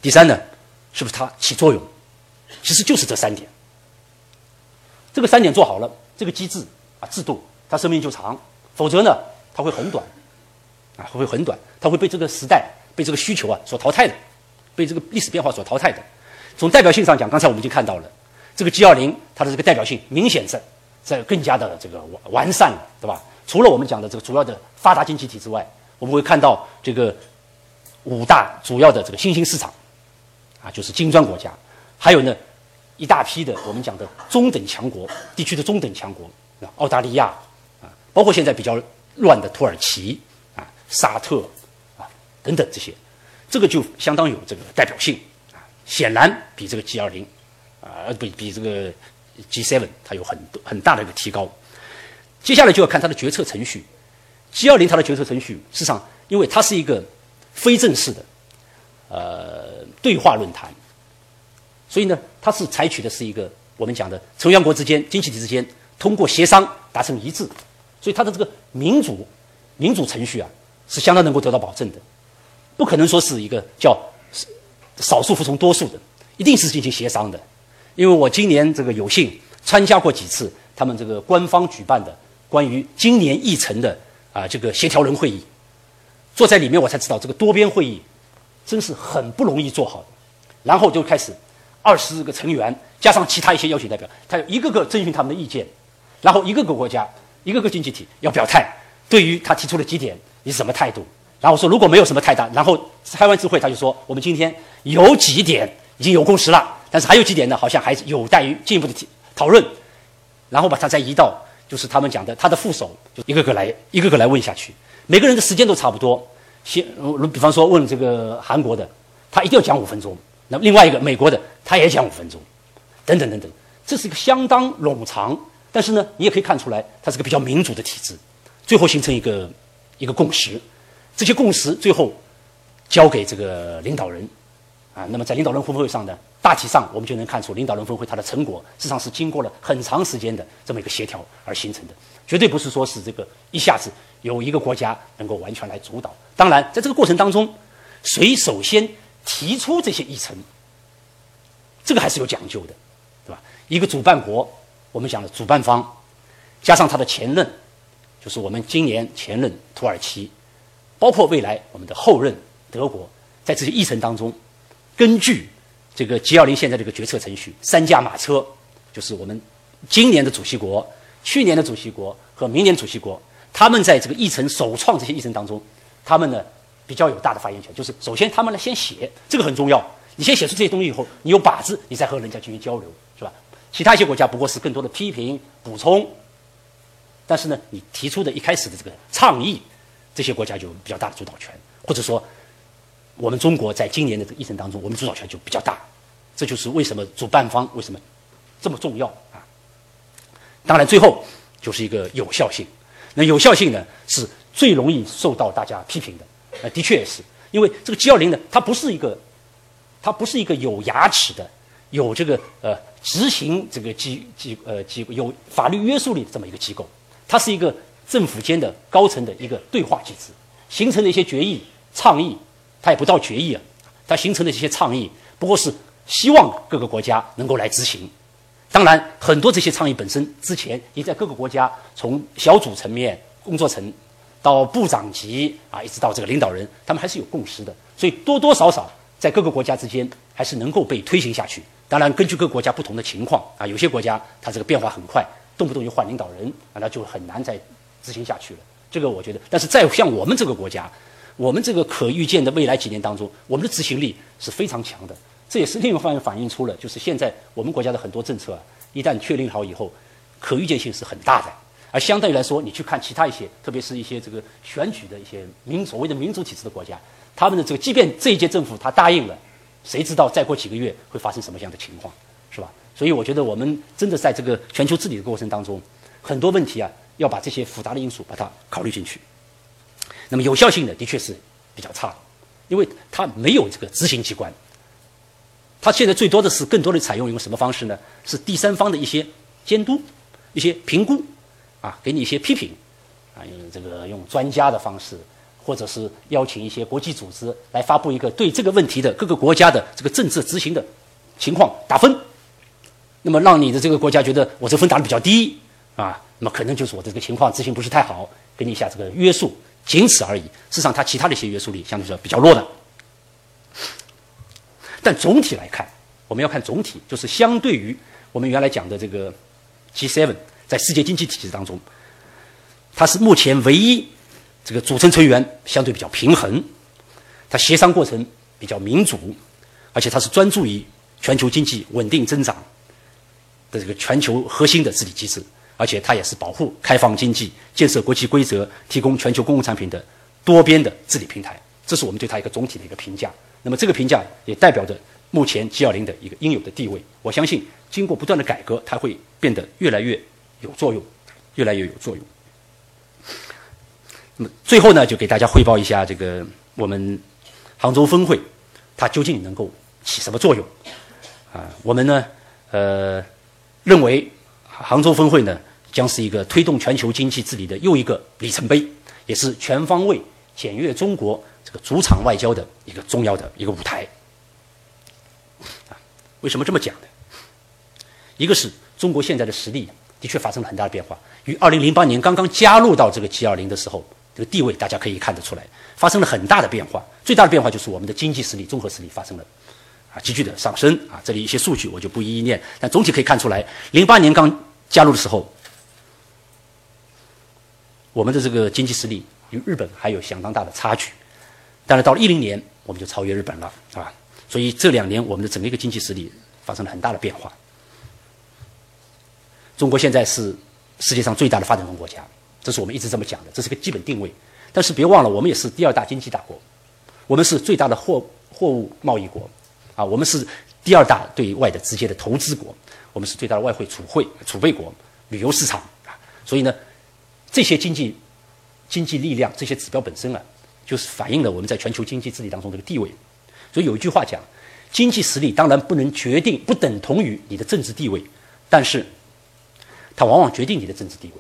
第三呢，是不是它起作用？其实就是这三点。这个三点做好了，这个机制啊制度它生命就长；否则呢，它会很短，啊会会很短，它会被这个时代、被这个需求啊所淘汰的，被这个历史变化所淘汰的。从代表性上讲，刚才我们已经看到了，这个 G 二零它的这个代表性明显在在更加的这个完完善了，对吧？除了我们讲的这个主要的发达经济体之外，我们会看到这个五大主要的这个新兴市场，啊，就是金砖国家，还有呢一大批的我们讲的中等强国地区的中等强国，澳大利亚啊，包括现在比较乱的土耳其、沙特啊等等这些，这个就相当有这个代表性啊。显然比这个 G 二零，啊，比比这个 G seven 它有很多很大的一个提高。接下来就要看它的决策程序。G 二零它的决策程序，事实上，因为它是一个非正式的呃对话论坛，所以呢，它是采取的是一个我们讲的成员国之间、经济体之间通过协商达成一致，所以它的这个民主民主程序啊，是相当能够得到保证的，不可能说是一个叫。少数服从多数的，一定是进行协商的，因为我今年这个有幸参加过几次他们这个官方举办的关于今年议程的啊这个协调人会议，坐在里面我才知道这个多边会议真是很不容易做好的。然后就开始二十个成员加上其他一些邀请代表，他一个个征询他们的意见，然后一个个国家一个个经济体要表态，对于他提出的几点你什么态度？然后说如果没有什么太大，然后开完智慧他就说我们今天有几点已经有共识了，但是还有几点呢，好像还是有待于进一步的讨论，然后把它再移到就是他们讲的他的副手就一个个来一个个来问下去，每个人的时间都差不多，先比方说问这个韩国的，他一定要讲五分钟。那另外一个美国的，他也讲五分钟，等等等等，这是一个相当冗长，但是呢，你也可以看出来，它是个比较民主的体制，最后形成一个一个共识，这些共识最后交给这个领导人，啊，那么在领导人峰会上呢，大体上我们就能看出领导人峰会它的成果，实际上是经过了很长时间的这么一个协调而形成的，绝对不是说是这个一下子有一个国家能够完全来主导。当然，在这个过程当中，谁首先？提出这些议程，这个还是有讲究的，对吧？一个主办国，我们讲的主办方，加上他的前任，就是我们今年前任土耳其，包括未来我们的后任德国，在这些议程当中，根据这个 G20 现在这个决策程序，三驾马车，就是我们今年的主席国、去年的主席国和明年主席国，他们在这个议程首创这些议程当中，他们呢？比较有大的发言权，就是首先他们来先写，这个很重要。你先写出这些东西以后，你有靶子，你再和人家进行交流，是吧？其他一些国家不过是更多的批评、补充，但是呢，你提出的一开始的这个倡议，这些国家就比较大的主导权，或者说，我们中国在今年的这个议程当中，我们主导权就比较大。这就是为什么主办方为什么这么重要啊？当然，最后就是一个有效性。那有效性呢，是最容易受到大家批评的。呃，的确也是，因为这个 G 二零呢，它不是一个，它不是一个有牙齿的、有这个呃执行这个机机呃机有法律约束力的这么一个机构，它是一个政府间的高层的一个对话机制，形成的一些决议倡议，它也不到决议啊，它形成的这些倡议不过是希望各个国家能够来执行。当然，很多这些倡议本身之前也在各个国家从小组层面、工作层。到部长级啊，一直到这个领导人，他们还是有共识的，所以多多少少在各个国家之间还是能够被推行下去。当然，根据各个国家不同的情况啊，有些国家它这个变化很快，动不动就换领导人，那就很难再执行下去了。这个我觉得，但是在像我们这个国家，我们这个可预见的未来几年当中，我们的执行力是非常强的。这也是另一方面反映出了，就是现在我们国家的很多政策啊，一旦确定好以后，可预见性是很大的。而相对于来说，你去看其他一些，特别是一些这个选举的一些民所谓的民主体制的国家，他们的这个，即便这一届政府他答应了，谁知道再过几个月会发生什么样的情况，是吧？所以我觉得我们真的在这个全球治理的过程当中，很多问题啊，要把这些复杂的因素把它考虑进去。那么有效性的，的确是比较差，因为它没有这个执行机关，它现在最多的是更多的采用用什么方式呢？是第三方的一些监督、一些评估。啊，给你一些批评，啊，用这个用专家的方式，或者是邀请一些国际组织来发布一个对这个问题的各个国家的这个政策执行的情况打分，那么让你的这个国家觉得我这分打的比较低啊，那么可能就是我的这个情况执行不是太好，给你一下这个约束，仅此而已。事实上，它其他的一些约束力相对说比较弱的。但总体来看，我们要看总体，就是相对于我们原来讲的这个 G7。在世界经济体系当中，它是目前唯一这个组成成员相对比较平衡，它协商过程比较民主，而且它是专注于全球经济稳定增长的这个全球核心的治理机制，而且它也是保护开放经济、建设国际规则、提供全球公共产品的多边的治理平台。这是我们对它一个总体的一个评价。那么这个评价也代表着目前 G20 的一个应有的地位。我相信，经过不断的改革，它会变得越来越。有作用，越来越有作用。那么最后呢，就给大家汇报一下这个我们杭州峰会，它究竟能够起什么作用？啊，我们呢，呃，认为杭州峰会呢，将是一个推动全球经济治理的又一个里程碑，也是全方位检阅中国这个主场外交的一个重要的一个舞台。啊，为什么这么讲呢？一个是中国现在的实力的确发生了很大的变化，与2008年刚刚加入到这个 G20 的时候，这个地位大家可以看得出来，发生了很大的变化。最大的变化就是我们的经济实力、综合实力发生了啊急剧的上升啊。这里一些数据我就不一一念，但总体可以看出来，08年刚加入的时候，我们的这个经济实力与日本还有相当大的差距。但是到了10年，我们就超越日本了，啊？所以这两年我们的整个一个经济实力发生了很大的变化。中国现在是世界上最大的发展中国家，这是我们一直这么讲的，这是个基本定位。但是别忘了，我们也是第二大经济大国，我们是最大的货货物贸易国，啊，我们是第二大对外的直接的投资国，我们是最大的外汇储汇储备国、旅游市场啊。所以呢，这些经济经济力量、这些指标本身啊，就是反映了我们在全球经济治理当中这个地位。所以有一句话讲，经济实力当然不能决定，不等同于你的政治地位，但是。它往往决定你的政治地位。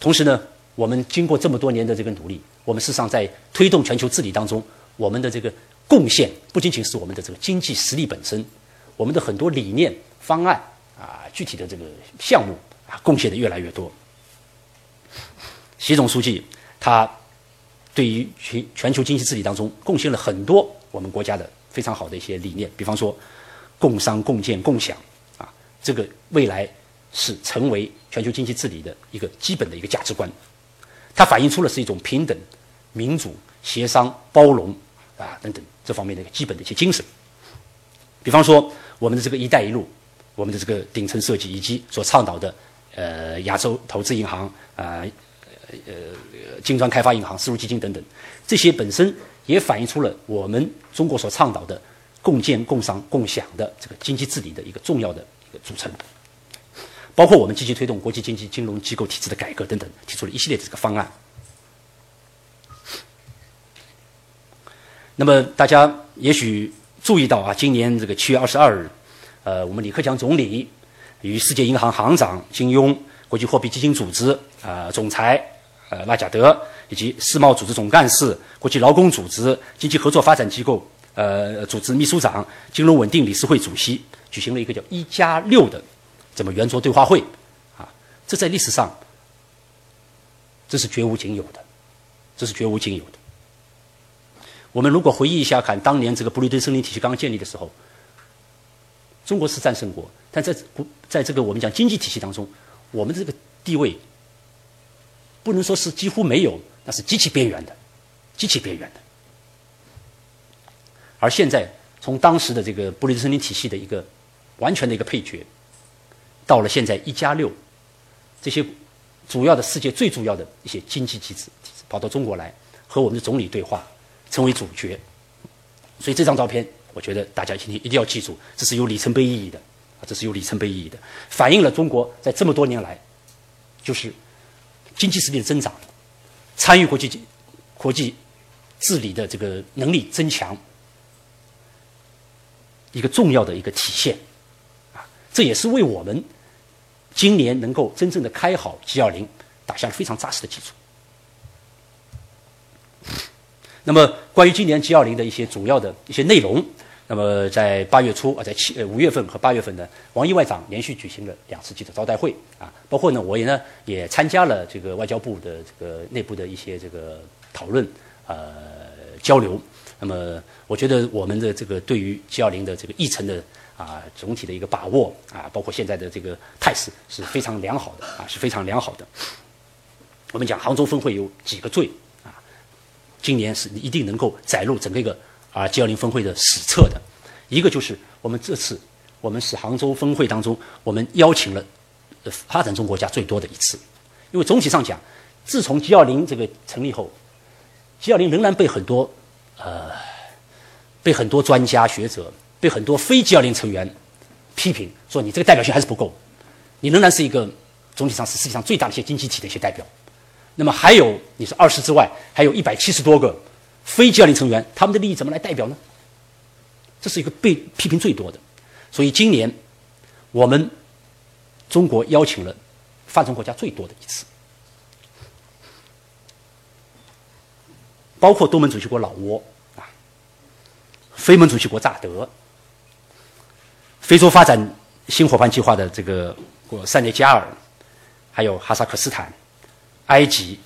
同时呢，我们经过这么多年的这个努力，我们事实上在推动全球治理当中，我们的这个贡献不仅仅是我们的这个经济实力本身，我们的很多理念、方案啊，具体的这个项目啊，贡献的越来越多。习总书记他对于全全球经济治理当中贡献了很多我们国家的非常好的一些理念，比方说。共商、共建、共享，啊，这个未来是成为全球经济治理的一个基本的一个价值观。它反映出了是一种平等、民主、协商、包容啊等等这方面的一个基本的一些精神。比方说，我们的这个“一带一路”，我们的这个顶层设计，以及所倡导的呃亚洲投资银行啊、呃金砖开发银行、丝路基金等等，这些本身也反映出了我们中国所倡导的。共建、共商、共享的这个经济治理的一个重要的一个组成，包括我们积极推动国际经济金融机构体制的改革等等，提出了一系列的这个方案。那么大家也许注意到啊，今年这个七月二十二日，呃，我们李克强总理与世界银行行长金庸、国际货币基金组织啊总裁呃拉贾德以及世贸组织总干事、国际劳工组织、经济合作发展机构。呃，组织秘书长、金融稳定理事会主席举行了一个叫“一加六”的这么圆桌对话会，啊，这在历史上这是绝无仅有的，这是绝无仅有的。我们如果回忆一下，看当年这个布雷顿森林体系刚建立的时候，中国是战胜国，但在不在这个我们讲经济体系当中，我们这个地位不能说是几乎没有，那是极其边缘的，极其边缘的。而现在，从当时的这个布雷顿森林体系的一个完全的一个配角，到了现在一加六，这些主要的世界最主要的一些经济机制跑到中国来和我们的总理对话，成为主角。所以这张照片，我觉得大家一定一定要记住，这是有里程碑意义的啊，这是有里程碑意义的，反映了中国在这么多年来，就是经济实力的增长，参与国际国际治理的这个能力增强。一个重要的一个体现，啊，这也是为我们今年能够真正的开好 G 二零打下了非常扎实的基础。那么，关于今年 G 二零的一些主要的一些内容，那么在八月初啊，在七呃五月份和八月份呢，王毅外长连续举行了两次记者招待会啊，包括呢，我也呢也参加了这个外交部的这个内部的一些这个讨论呃交流。那么，我觉得我们的这个对于 G 二零的这个议程的啊总体的一个把握啊，包括现在的这个态势是非常良好的啊，是非常良好的。我们讲杭州峰会有几个最啊，今年是一定能够载入整个一个啊 G 二零峰会的史册的。一个就是我们这次我们是杭州峰会当中我们邀请了发展中国家最多的一次，因为总体上讲，自从 G 二零这个成立后，G 二零仍然被很多呃，被很多专家学者、被很多非 G20 成员批评说，你这个代表性还是不够，你仍然是一个总体上是世界上最大的一些经济体的一些代表。那么还有你是二十之外，还有一百七十多个非 G20 成员，他们的利益怎么来代表呢？这是一个被批评最多的。所以今年我们中国邀请了发展中国家最多的一次。包括东盟主席国老挝啊，非盟主席国乍得，非洲发展新伙伴计划的这个国塞内加尔，还有哈萨克斯坦、埃及，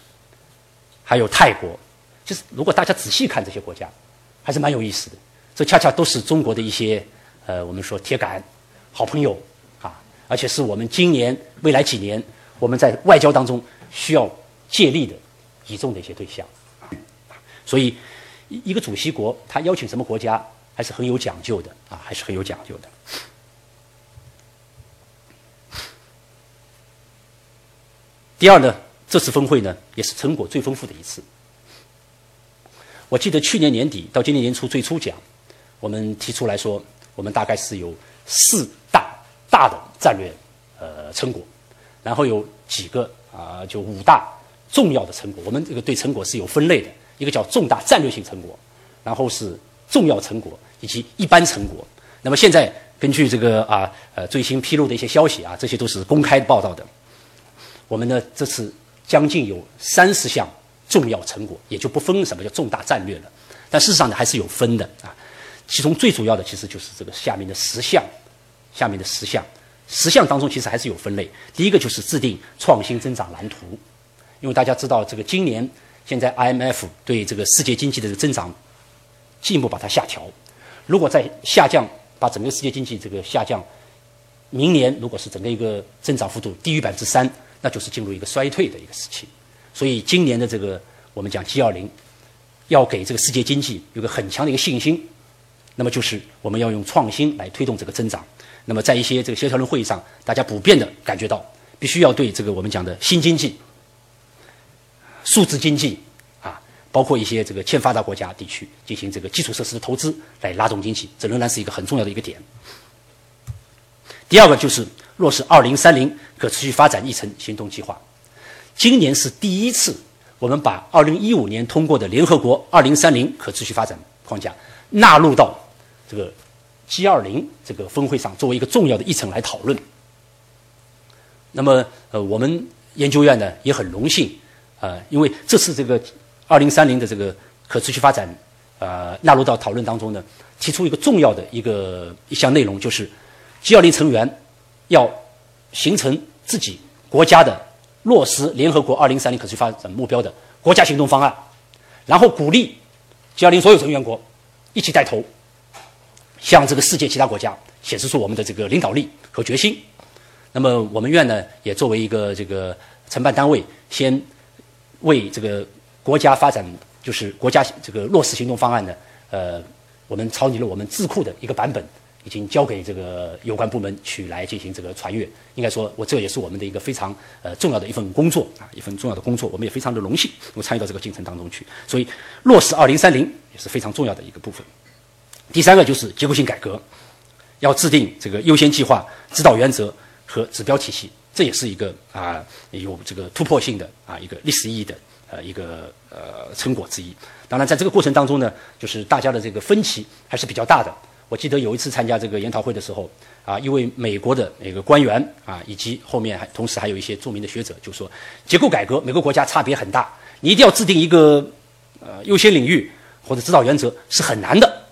还有泰国。就是如果大家仔细看这些国家，还是蛮有意思的。这恰恰都是中国的一些呃，我们说铁杆好朋友啊，而且是我们今年未来几年我们在外交当中需要借力的倚重的一些对象。所以，一一个主席国他邀请什么国家，还是很有讲究的啊，还是很有讲究的。第二呢，这次峰会呢，也是成果最丰富的一次。我记得去年年底到今年年初最初讲，我们提出来说，我们大概是有四大大的战略呃成果，然后有几个啊就五大重要的成果。我们这个对成果是有分类的，一个叫重大战略性成果，然后是重要成果以及一般成果。那么现在根据这个啊呃最新披露的一些消息啊，这些都是公开报道的。我们呢这次将近有三十项。重要成果也就不分什么叫重大战略了，但事实上呢还是有分的啊。其中最主要的其实就是这个下面的十项，下面的十项，十项当中其实还是有分类。第一个就是制定创新增长蓝图，因为大家知道这个今年现在 IMF 对这个世界经济的这个增长进一步把它下调，如果在下降，把整个世界经济这个下降，明年如果是整个一个增长幅度低于百分之三，那就是进入一个衰退的一个时期。所以今年的这个我们讲 G 二零，要给这个世界经济有个很强的一个信心，那么就是我们要用创新来推动这个增长。那么在一些这个协调人会议上，大家普遍的感觉到，必须要对这个我们讲的新经济、数字经济啊，包括一些这个欠发达国家地区进行这个基础设施的投资，来拉动经济，这仍然是一个很重要的一个点。第二个就是落实二零三零可持续发展议程行动计划。今年是第一次，我们把2015年通过的联合国2030可持续发展框架纳入到这个 G20 这个峰会上，作为一个重要的议程来讨论。那么，呃，我们研究院呢也很荣幸，呃，因为这次这个2030的这个可持续发展，呃，纳入到讨论当中呢，提出一个重要的一个一项内容，就是 G20 成员要形成自己国家的。落实联合国二零三零可持续发展目标的国家行动方案，然后鼓励 G20 所有成员国一起带头，向这个世界其他国家显示出我们的这个领导力和决心。那么我们院呢，也作为一个这个承办单位，先为这个国家发展，就是国家这个落实行动方案呢，呃，我们抄拟了我们智库的一个版本。已经交给这个有关部门去来进行这个传阅。应该说，我这也是我们的一个非常呃重要的一份工作啊，一份重要的工作。我们也非常的荣幸，能够参与到这个进程当中去。所以，落实二零三零也是非常重要的一个部分。第三个就是结构性改革，要制定这个优先计划、指导原则和指标体系，这也是一个啊有这个突破性的啊一个历史意义的呃一个呃成果之一。当然，在这个过程当中呢，就是大家的这个分歧还是比较大的。我记得有一次参加这个研讨会的时候，啊，一位美国的那个官员啊，以及后面还同时还有一些著名的学者，就说结构改革每个国家差别很大，你一定要制定一个呃优先领域或者指导原则是很难的。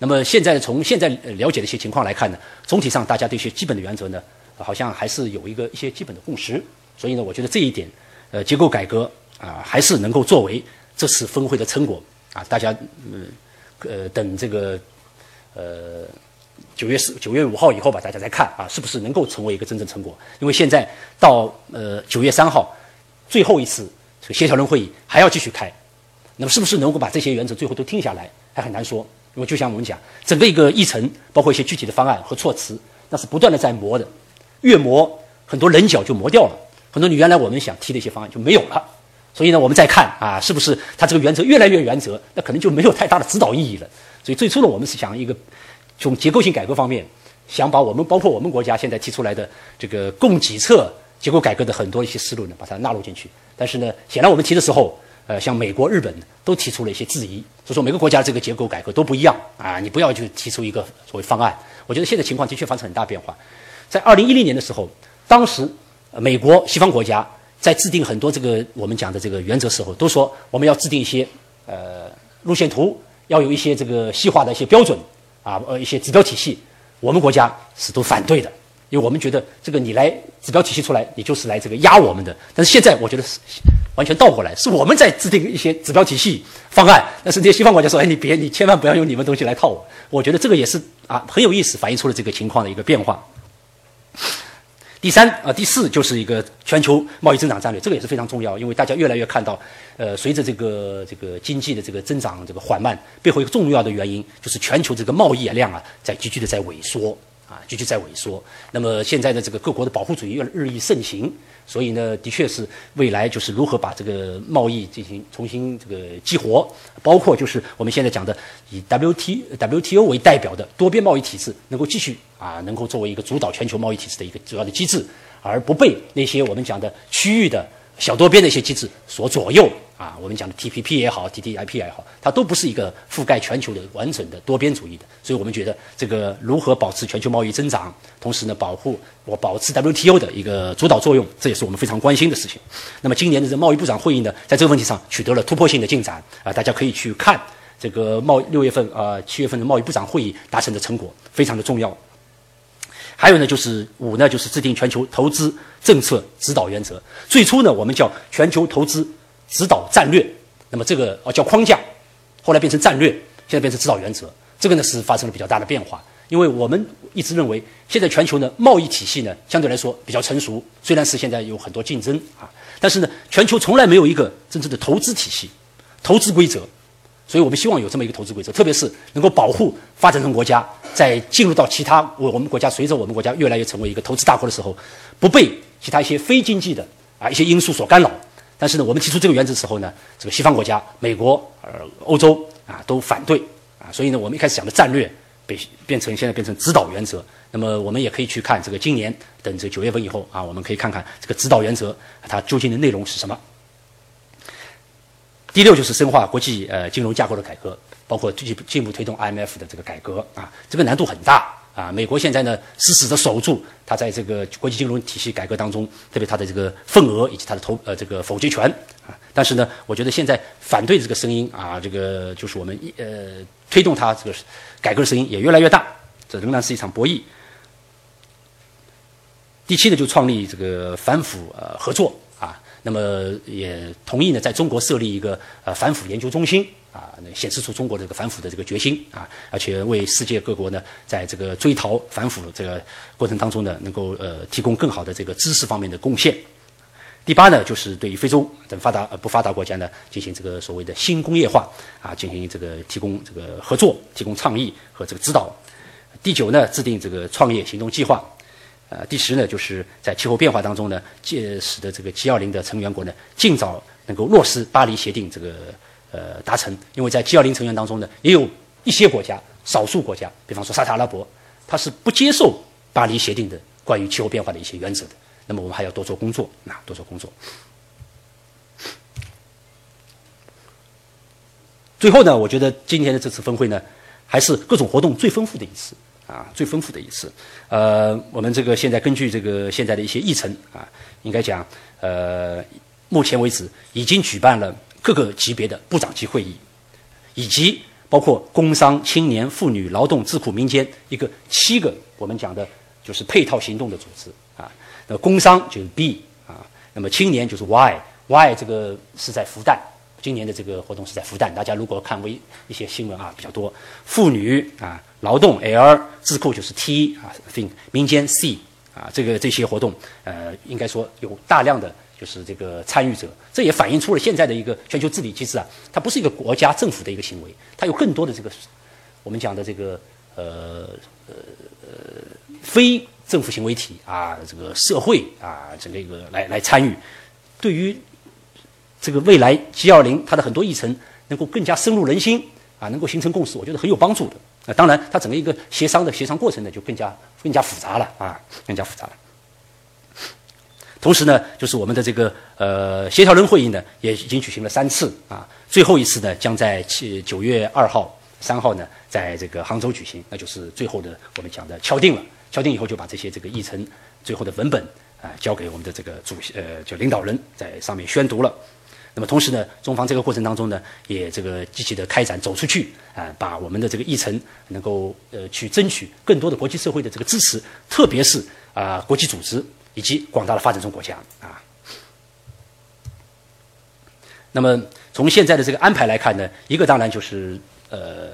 那么现在从现在了解的一些情况来看呢，总体上大家对一些基本的原则呢，好像还是有一个一些基本的共识。所以呢，我觉得这一点，呃，结构改革啊，还是能够作为这次峰会的成果啊，大家嗯呃等这个。呃，九月四、九月五号以后吧，大家再看啊，是不是能够成为一个真正成果？因为现在到呃九月三号，最后一次这个协调人会议还要继续开，那么是不是能够把这些原则最后都听下来，还很难说。因为就像我们讲，整个一个议程，包括一些具体的方案和措辞，那是不断的在磨的，越磨很多棱角就磨掉了，很多你原来我们想提的一些方案就没有了。所以呢，我们再看啊，是不是它这个原则越来越原则，那可能就没有太大的指导意义了。所以最初呢，我们是想一个从结构性改革方面，想把我们包括我们国家现在提出来的这个供给侧结构改革的很多一些思路呢，把它纳入进去。但是呢，显然我们提的时候，呃，像美国、日本都提出了一些质疑，所以说每个国家这个结构改革都不一样啊，你不要就提出一个所谓方案。我觉得现在情况的确发生很大变化。在二零一零年的时候，当时美国西方国家在制定很多这个我们讲的这个原则时候，都说我们要制定一些呃路线图。要有一些这个细化的一些标准啊，呃，一些指标体系，我们国家是都反对的，因为我们觉得这个你来指标体系出来，你就是来这个压我们的。但是现在我觉得是完全倒过来，是我们在制定一些指标体系方案，但是这些西方国家说，哎，你别，你千万不要用你们东西来套我。我觉得这个也是啊，很有意思，反映出了这个情况的一个变化。第三啊，第四就是一个全球贸易增长战略，这个也是非常重要，因为大家越来越看到，呃，随着这个这个经济的这个增长这个缓慢，背后一个重要的原因就是全球这个贸易量啊在急剧的在萎缩。啊，继续在萎缩。那么现在的这个各国的保护主义日日益盛行。所以呢，的确是未来就是如何把这个贸易进行重新这个激活，包括就是我们现在讲的以 W T W T O 为代表的多边贸易体制能够继续啊，能够作为一个主导全球贸易体制的一个主要的机制，而不被那些我们讲的区域的。小多边的一些机制所左右啊，我们讲的 TPP 也好，TTIP 也好，它都不是一个覆盖全球的完整的多边主义的。所以我们觉得这个如何保持全球贸易增长，同时呢保护我保持 WTO 的一个主导作用，这也是我们非常关心的事情。那么今年的这贸易部长会议呢，在这个问题上取得了突破性的进展啊，大家可以去看这个贸六月份啊七月份的贸易部长会议达成的成果，非常的重要。还有呢，就是五呢，就是制定全球投资政策指导原则。最初呢，我们叫全球投资指导战略，那么这个哦叫框架，后来变成战略，现在变成指导原则。这个呢是发生了比较大的变化，因为我们一直认为，现在全球呢贸易体系呢相对来说比较成熟，虽然是现在有很多竞争啊，但是呢全球从来没有一个真正的投资体系、投资规则。所以我们希望有这么一个投资规则，特别是能够保护发展中国家在进入到其他我我们国家，随着我们国家越来越成为一个投资大国的时候，不被其他一些非经济的啊一些因素所干扰。但是呢，我们提出这个原则的时候呢，这个西方国家、美国、呃欧洲啊都反对啊，所以呢，我们一开始讲的战略被变成现在变成指导原则。那么我们也可以去看这个今年等这九月份以后啊，我们可以看看这个指导原则它究竟的内容是什么。第六就是深化国际呃金融架构的改革，包括进进一步推动 IMF 的这个改革啊，这个难度很大啊。美国现在呢死死的守住它在这个国际金融体系改革当中，特别它的这个份额以及它的投呃这个否决权啊。但是呢，我觉得现在反对这个声音啊，这个就是我们一呃推动它这个改革的声音也越来越大，这仍然是一场博弈。第七呢，就创立这个反腐呃合作。那么也同意呢，在中国设立一个呃反腐研究中心啊，显示出中国这个反腐的这个决心啊，而且为世界各国呢，在这个追逃反腐这个过程当中呢，能够呃提供更好的这个知识方面的贡献。第八呢，就是对于非洲等发达呃不发达国家呢，进行这个所谓的新工业化啊，进行这个提供这个合作，提供倡议和这个指导。第九呢，制定这个创业行动计划。呃，第十呢，就是在气候变化当中呢，借使得这个 G20 的成员国呢，尽早能够落实巴黎协定这个呃达成。因为在 G20 成员当中呢，也有一些国家，少数国家，比方说沙特阿拉伯，它是不接受巴黎协定的关于气候变化的一些原则的。那么我们还要多做工作，啊，多做工作。最后呢，我觉得今天的这次峰会呢，还是各种活动最丰富的一次。啊，最丰富的一次。呃，我们这个现在根据这个现在的一些议程啊，应该讲，呃，目前为止已经举办了各个级别的部长级会议，以及包括工商、青年、妇女、劳动、智库、民间一个七个我们讲的就是配套行动的组织啊。那工商就是 B 啊，那么青年就是 Y，Y 这个是在复旦。今年的这个活动是在复旦，大家如果看微一些新闻啊比较多。妇女啊，劳动 L，智库就是 T 啊，think 民间 C 啊，这个这些活动呃，应该说有大量的就是这个参与者，这也反映出了现在的一个全球治理机制啊，它不是一个国家政府的一个行为，它有更多的这个我们讲的这个呃呃呃非政府行为体啊，这个社会啊，整个一个来来参与，对于。这个未来 G 二零它的很多议程能够更加深入人心啊，能够形成共识，我觉得很有帮助的。那，当然，它整个一个协商的协商过程呢，就更加更加复杂了啊，更加复杂了。同时呢，就是我们的这个呃协调人会议呢，也已经举行了三次啊，最后一次呢，将在七九月二号、三号呢，在这个杭州举行，那就是最后的我们讲的敲定了。敲定以后，就把这些这个议程最后的文本啊，交给我们的这个主席呃，就领导人在上面宣读了。那么同时呢，中方这个过程当中呢，也这个积极的开展走出去啊，把我们的这个议程能够呃去争取更多的国际社会的这个支持，特别是啊国际组织以及广大的发展中国家啊。那么从现在的这个安排来看呢，一个当然就是呃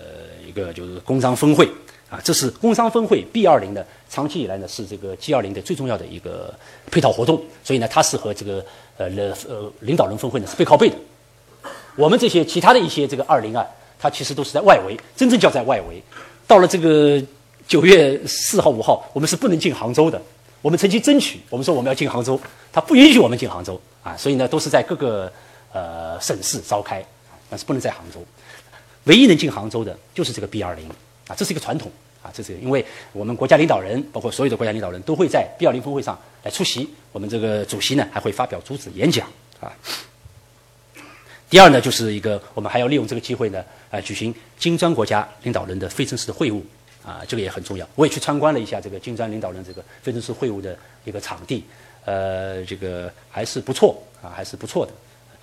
一个就是工商峰会啊，这是工商峰会 B 二零的长期以来呢是这个 G 二零的最重要的一个配套活动，所以呢它是和这个。呃，呃，领导人峰会呢是背靠背的。我们这些其他的一些这个二零啊，它其实都是在外围，真正叫在外围。到了这个九月四号、五号，我们是不能进杭州的。我们曾经争取，我们说我们要进杭州，他不允许我们进杭州啊。所以呢，都是在各个呃省市召开，但是不能在杭州。唯一能进杭州的就是这个 B 二零啊，这是一个传统。这是因为我们国家领导人，包括所有的国家领导人都会在 B20 峰会上来出席。我们这个主席呢，还会发表主旨演讲啊。第二呢，就是一个我们还要利用这个机会呢，啊，举行金砖国家领导人的非正式的会晤啊，这个也很重要。我也去参观了一下这个金砖领导人这个非正式会晤的一个场地，呃，这个还是不错啊，还是不错的。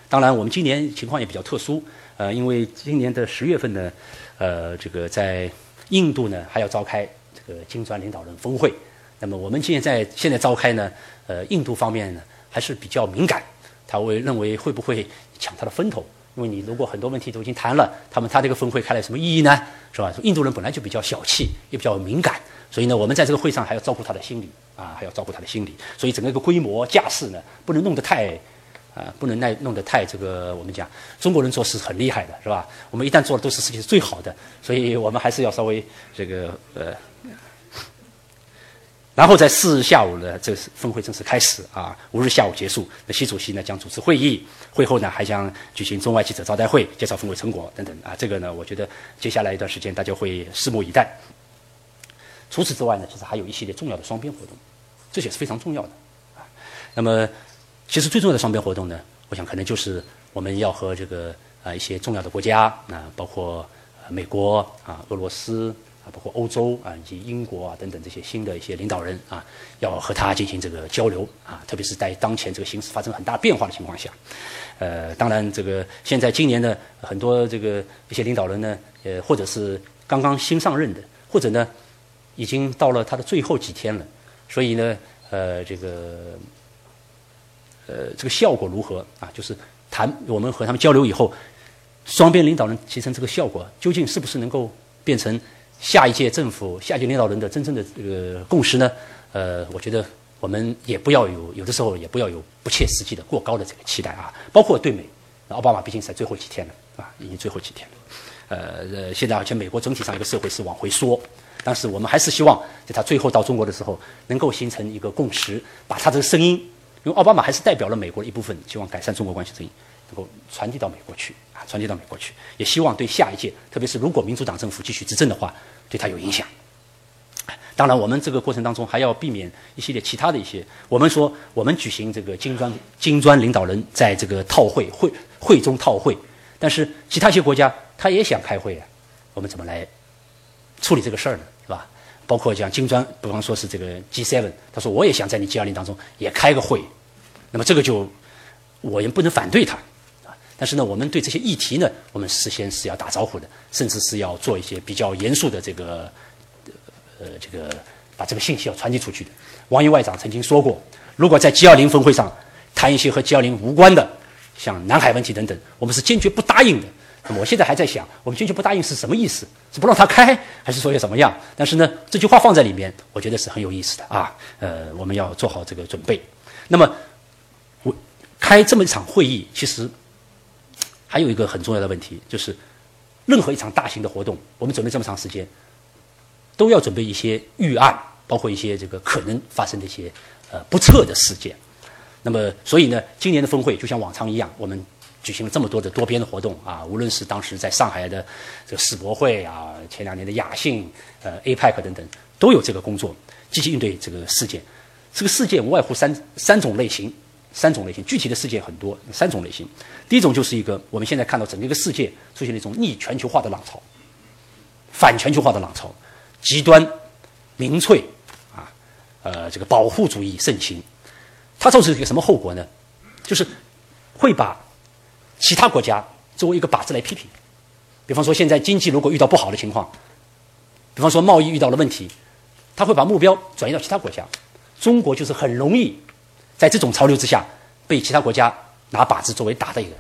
当然，我们今年情况也比较特殊，呃，因为今年的十月份呢，呃，这个在。印度呢还要召开这个金砖领导人峰会，那么我们现在现在召开呢，呃，印度方面呢还是比较敏感，他会认为会不会抢他的风头？因为你如果很多问题都已经谈了，他们他这个峰会开了什么意义呢？是吧？印度人本来就比较小气，也比较敏感，所以呢，我们在这个会上还要照顾他的心理啊，还要照顾他的心理，所以整个一个规模架势呢，不能弄得太。啊，不能耐弄得太这个，我们讲中国人做事很厉害的，是吧？我们一旦做的都是世界最好的，所以我们还是要稍微这个呃，然后在四日下午呢，这峰会正式开始啊，五日下午结束。那习主席呢将主持会议，会后呢还将举行中外记者招待会，介绍峰会成果等等啊。这个呢，我觉得接下来一段时间大家会拭目以待。除此之外呢，其实还有一系列重要的双边活动，这些是非常重要的啊。那么。其实最重要的双边活动呢，我想可能就是我们要和这个啊一些重要的国家啊，包括美国啊、俄罗斯啊、包括欧洲啊以及英国啊等等这些新的一些领导人啊，要和他进行这个交流啊，特别是在当前这个形势发生很大变化的情况下，呃，当然这个现在今年的很多这个一些领导人呢，呃，或者是刚刚新上任的，或者呢已经到了他的最后几天了，所以呢，呃，这个。呃，这个效果如何啊？就是谈我们和他们交流以后，双边领导人形成这个效果，究竟是不是能够变成下一届政府、下一届领导人的真正的这个共识呢？呃，我觉得我们也不要有有的时候也不要有不切实际的过高的这个期待啊。包括对美，奥巴马毕竟是在最后几天了啊，已经最后几天了。呃，现在而且美国整体上一个社会是往回缩，但是我们还是希望在他最后到中国的时候，能够形成一个共识，把他这个声音。因为奥巴马还是代表了美国的一部分，希望改善中国关系声音能够传递到美国去啊，传递到美国去，也希望对下一届，特别是如果民主党政府继续执政的话，对他有影响。当然，我们这个过程当中还要避免一系列其他的一些。我们说，我们举行这个金砖金砖领导人在这个套会会会中套会，但是其他一些国家他也想开会啊，我们怎么来处理这个事儿呢？是吧？包括讲金砖，比方说是这个 G7，他说我也想在你 G20 当中也开个会。那么这个就我也不能反对他啊，但是呢，我们对这些议题呢，我们事先是要打招呼的，甚至是要做一些比较严肃的这个呃这个把这个信息要传递出去的。王毅外长曾经说过，如果在 G20 峰会上谈一些和 G20 无关的，像南海问题等等，我们是坚决不答应的。那么我现在还在想，我们坚决不答应是什么意思？是不让他开，还是说要怎么样？但是呢，这句话放在里面，我觉得是很有意思的啊。呃，我们要做好这个准备。那么。开这么一场会议，其实还有一个很重要的问题，就是任何一场大型的活动，我们准备这么长时间，都要准备一些预案，包括一些这个可能发生的一些呃不测的事件。那么，所以呢，今年的峰会就像往常一样，我们举行了这么多的多边的活动啊，无论是当时在上海的这个世博会啊，前两年的亚信、呃 APEC 等等，都有这个工作，积极应对这个事件。这个事件无外乎三三种类型。三种类型，具体的事件很多。三种类型，第一种就是一个我们现在看到整个一个世界出现了一种逆全球化的浪潮，反全球化的浪潮，极端民粹啊，呃，这个保护主义盛行，它造成一个什么后果呢？就是会把其他国家作为一个靶子来批评。比方说，现在经济如果遇到不好的情况，比方说贸易遇到了问题，他会把目标转移到其他国家。中国就是很容易在这种潮流之下被其他国家拿靶子作为打的一个。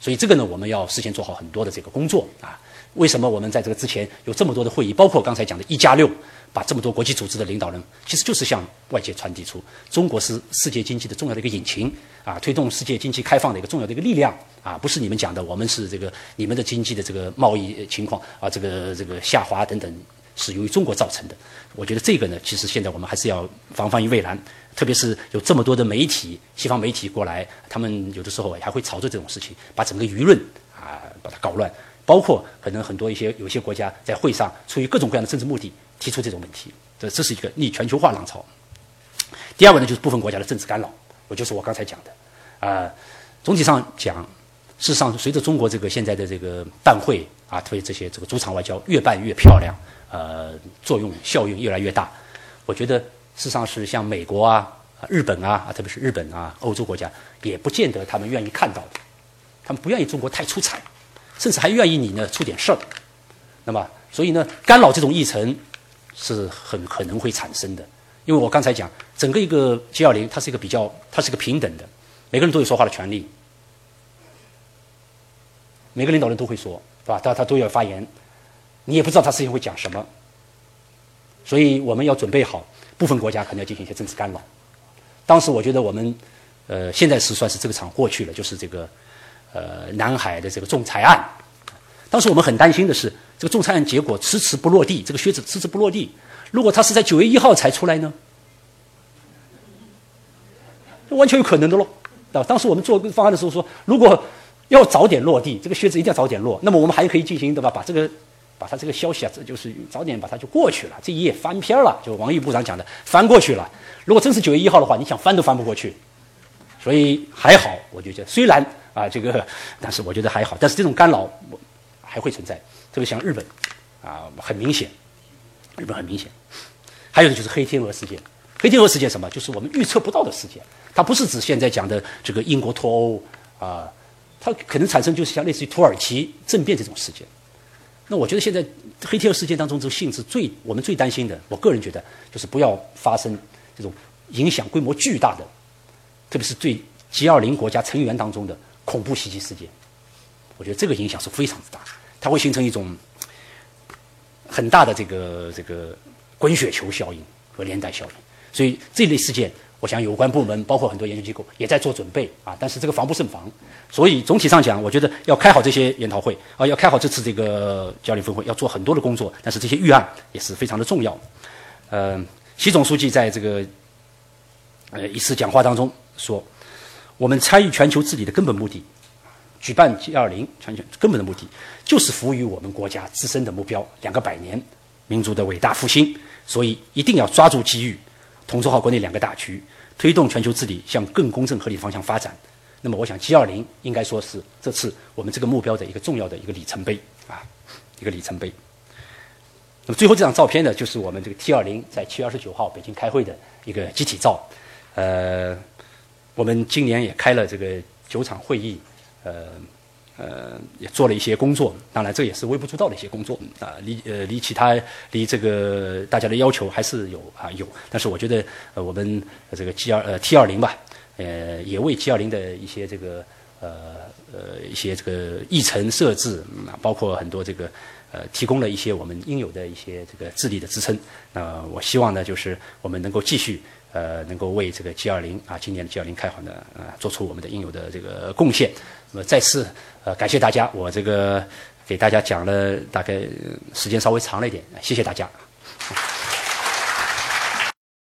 所以这个呢，我们要事先做好很多的这个工作啊。为什么我们在这个之前有这么多的会议，包括刚才讲的一加六，把这么多国际组织的领导人，其实就是向外界传递出中国是世界经济的重要的一个引擎啊，推动世界经济开放的一个重要的一个力量啊，不是你们讲的我们是这个你们的经济的这个贸易情况啊，这个这个下滑等等是由于中国造成的。我觉得这个呢，其实现在我们还是要防范于未然。特别是有这么多的媒体，西方媒体过来，他们有的时候还会炒作这种事情，把整个舆论啊把它搞乱。包括可能很多一些有些国家在会上出于各种各样的政治目的提出这种问题，这这是一个逆全球化浪潮。第二个呢，就是部分国家的政治干扰，我就是我刚才讲的啊。总体上讲，事实上随着中国这个现在的这个办会啊，特别这些这个主场外交越办越漂亮，呃，作用效应越来越大，我觉得。事实上是像美国啊、日本啊，特别是日本啊、欧洲国家，也不见得他们愿意看到的。他们不愿意中国太出彩，甚至还愿意你呢出点事儿。那么，所以呢，干扰这种议程是很可能会产生的。因为我刚才讲，整个一个 G 二零，它是一个比较，它是一个平等的，每个人都有说话的权利，每个领导人都会说，对吧？他他都要发言，你也不知道他事情会讲什么，所以我们要准备好。部分国家可能要进行一些政治干扰。当时我觉得我们，呃，现在是算是这个场过去了，就是这个，呃，南海的这个仲裁案。当时我们很担心的是，这个仲裁案结果迟迟不落地，这个靴子迟迟不落地。如果他是在九月一号才出来呢？完全有可能的喽。啊，当时我们做方案的时候说，如果要早点落地，这个靴子一定要早点落，那么我们还可以进行对吧？把这个。把他这个消息啊，这就是早点把它就过去了，这一页翻篇了。就王毅部长讲的，翻过去了。如果真是九月一号的话，你想翻都翻不过去。所以还好，我就觉得虽然啊这个，但是我觉得还好。但是这种干扰还会存在，特别像日本啊，很明显，日本很明显。还有就是黑天鹅事件，黑天鹅事件什么？就是我们预测不到的事件。它不是指现在讲的这个英国脱欧啊，它可能产生就是像类似于土耳其政变这种事件。那我觉得现在黑天鹅事件当中，这个性质最我们最担心的，我个人觉得就是不要发生这种影响规模巨大的，特别是对 G 二零国家成员当中的恐怖袭击事件。我觉得这个影响是非常之大，它会形成一种很大的这个这个滚雪球效应和连带效应。所以这类事件。我想有关部门，包括很多研究机构，也在做准备啊。但是这个防不胜防，所以总体上讲，我觉得要开好这些研讨会啊，要开好这次这个交流峰会，要做很多的工作。但是这些预案也是非常的重要。呃，习总书记在这个呃一次讲话当中说，我们参与全球治理的根本目的，举办 G20 全球根本的目的，就是服务于我们国家自身的目标，两个百年民族的伟大复兴。所以一定要抓住机遇。统筹好国内两个大区，推动全球治理向更公正合理方向发展。那么，我想 G 二零应该说是这次我们这个目标的一个重要的一个里程碑啊，一个里程碑。那么，最后这张照片呢，就是我们这个 T 二零在七月二十九号北京开会的一个集体照。呃，我们今年也开了这个九场会议，呃。呃，也做了一些工作，当然这也是微不足道的一些工作啊，离呃离其他离这个大家的要求还是有啊有，但是我觉得呃我们这个 G 二呃 T 二零吧，呃也为 G 二零的一些这个呃呃一些这个议程设置，包括很多这个呃提供了一些我们应有的一些这个智力的支撑。那我希望呢，就是我们能够继续呃能够为这个 G 二零啊今年的 G 二零开环呢呃做出我们的应有的这个贡献。那么再次。呃感谢大家我这个给大家讲了大概时间稍微长了一点谢谢大家。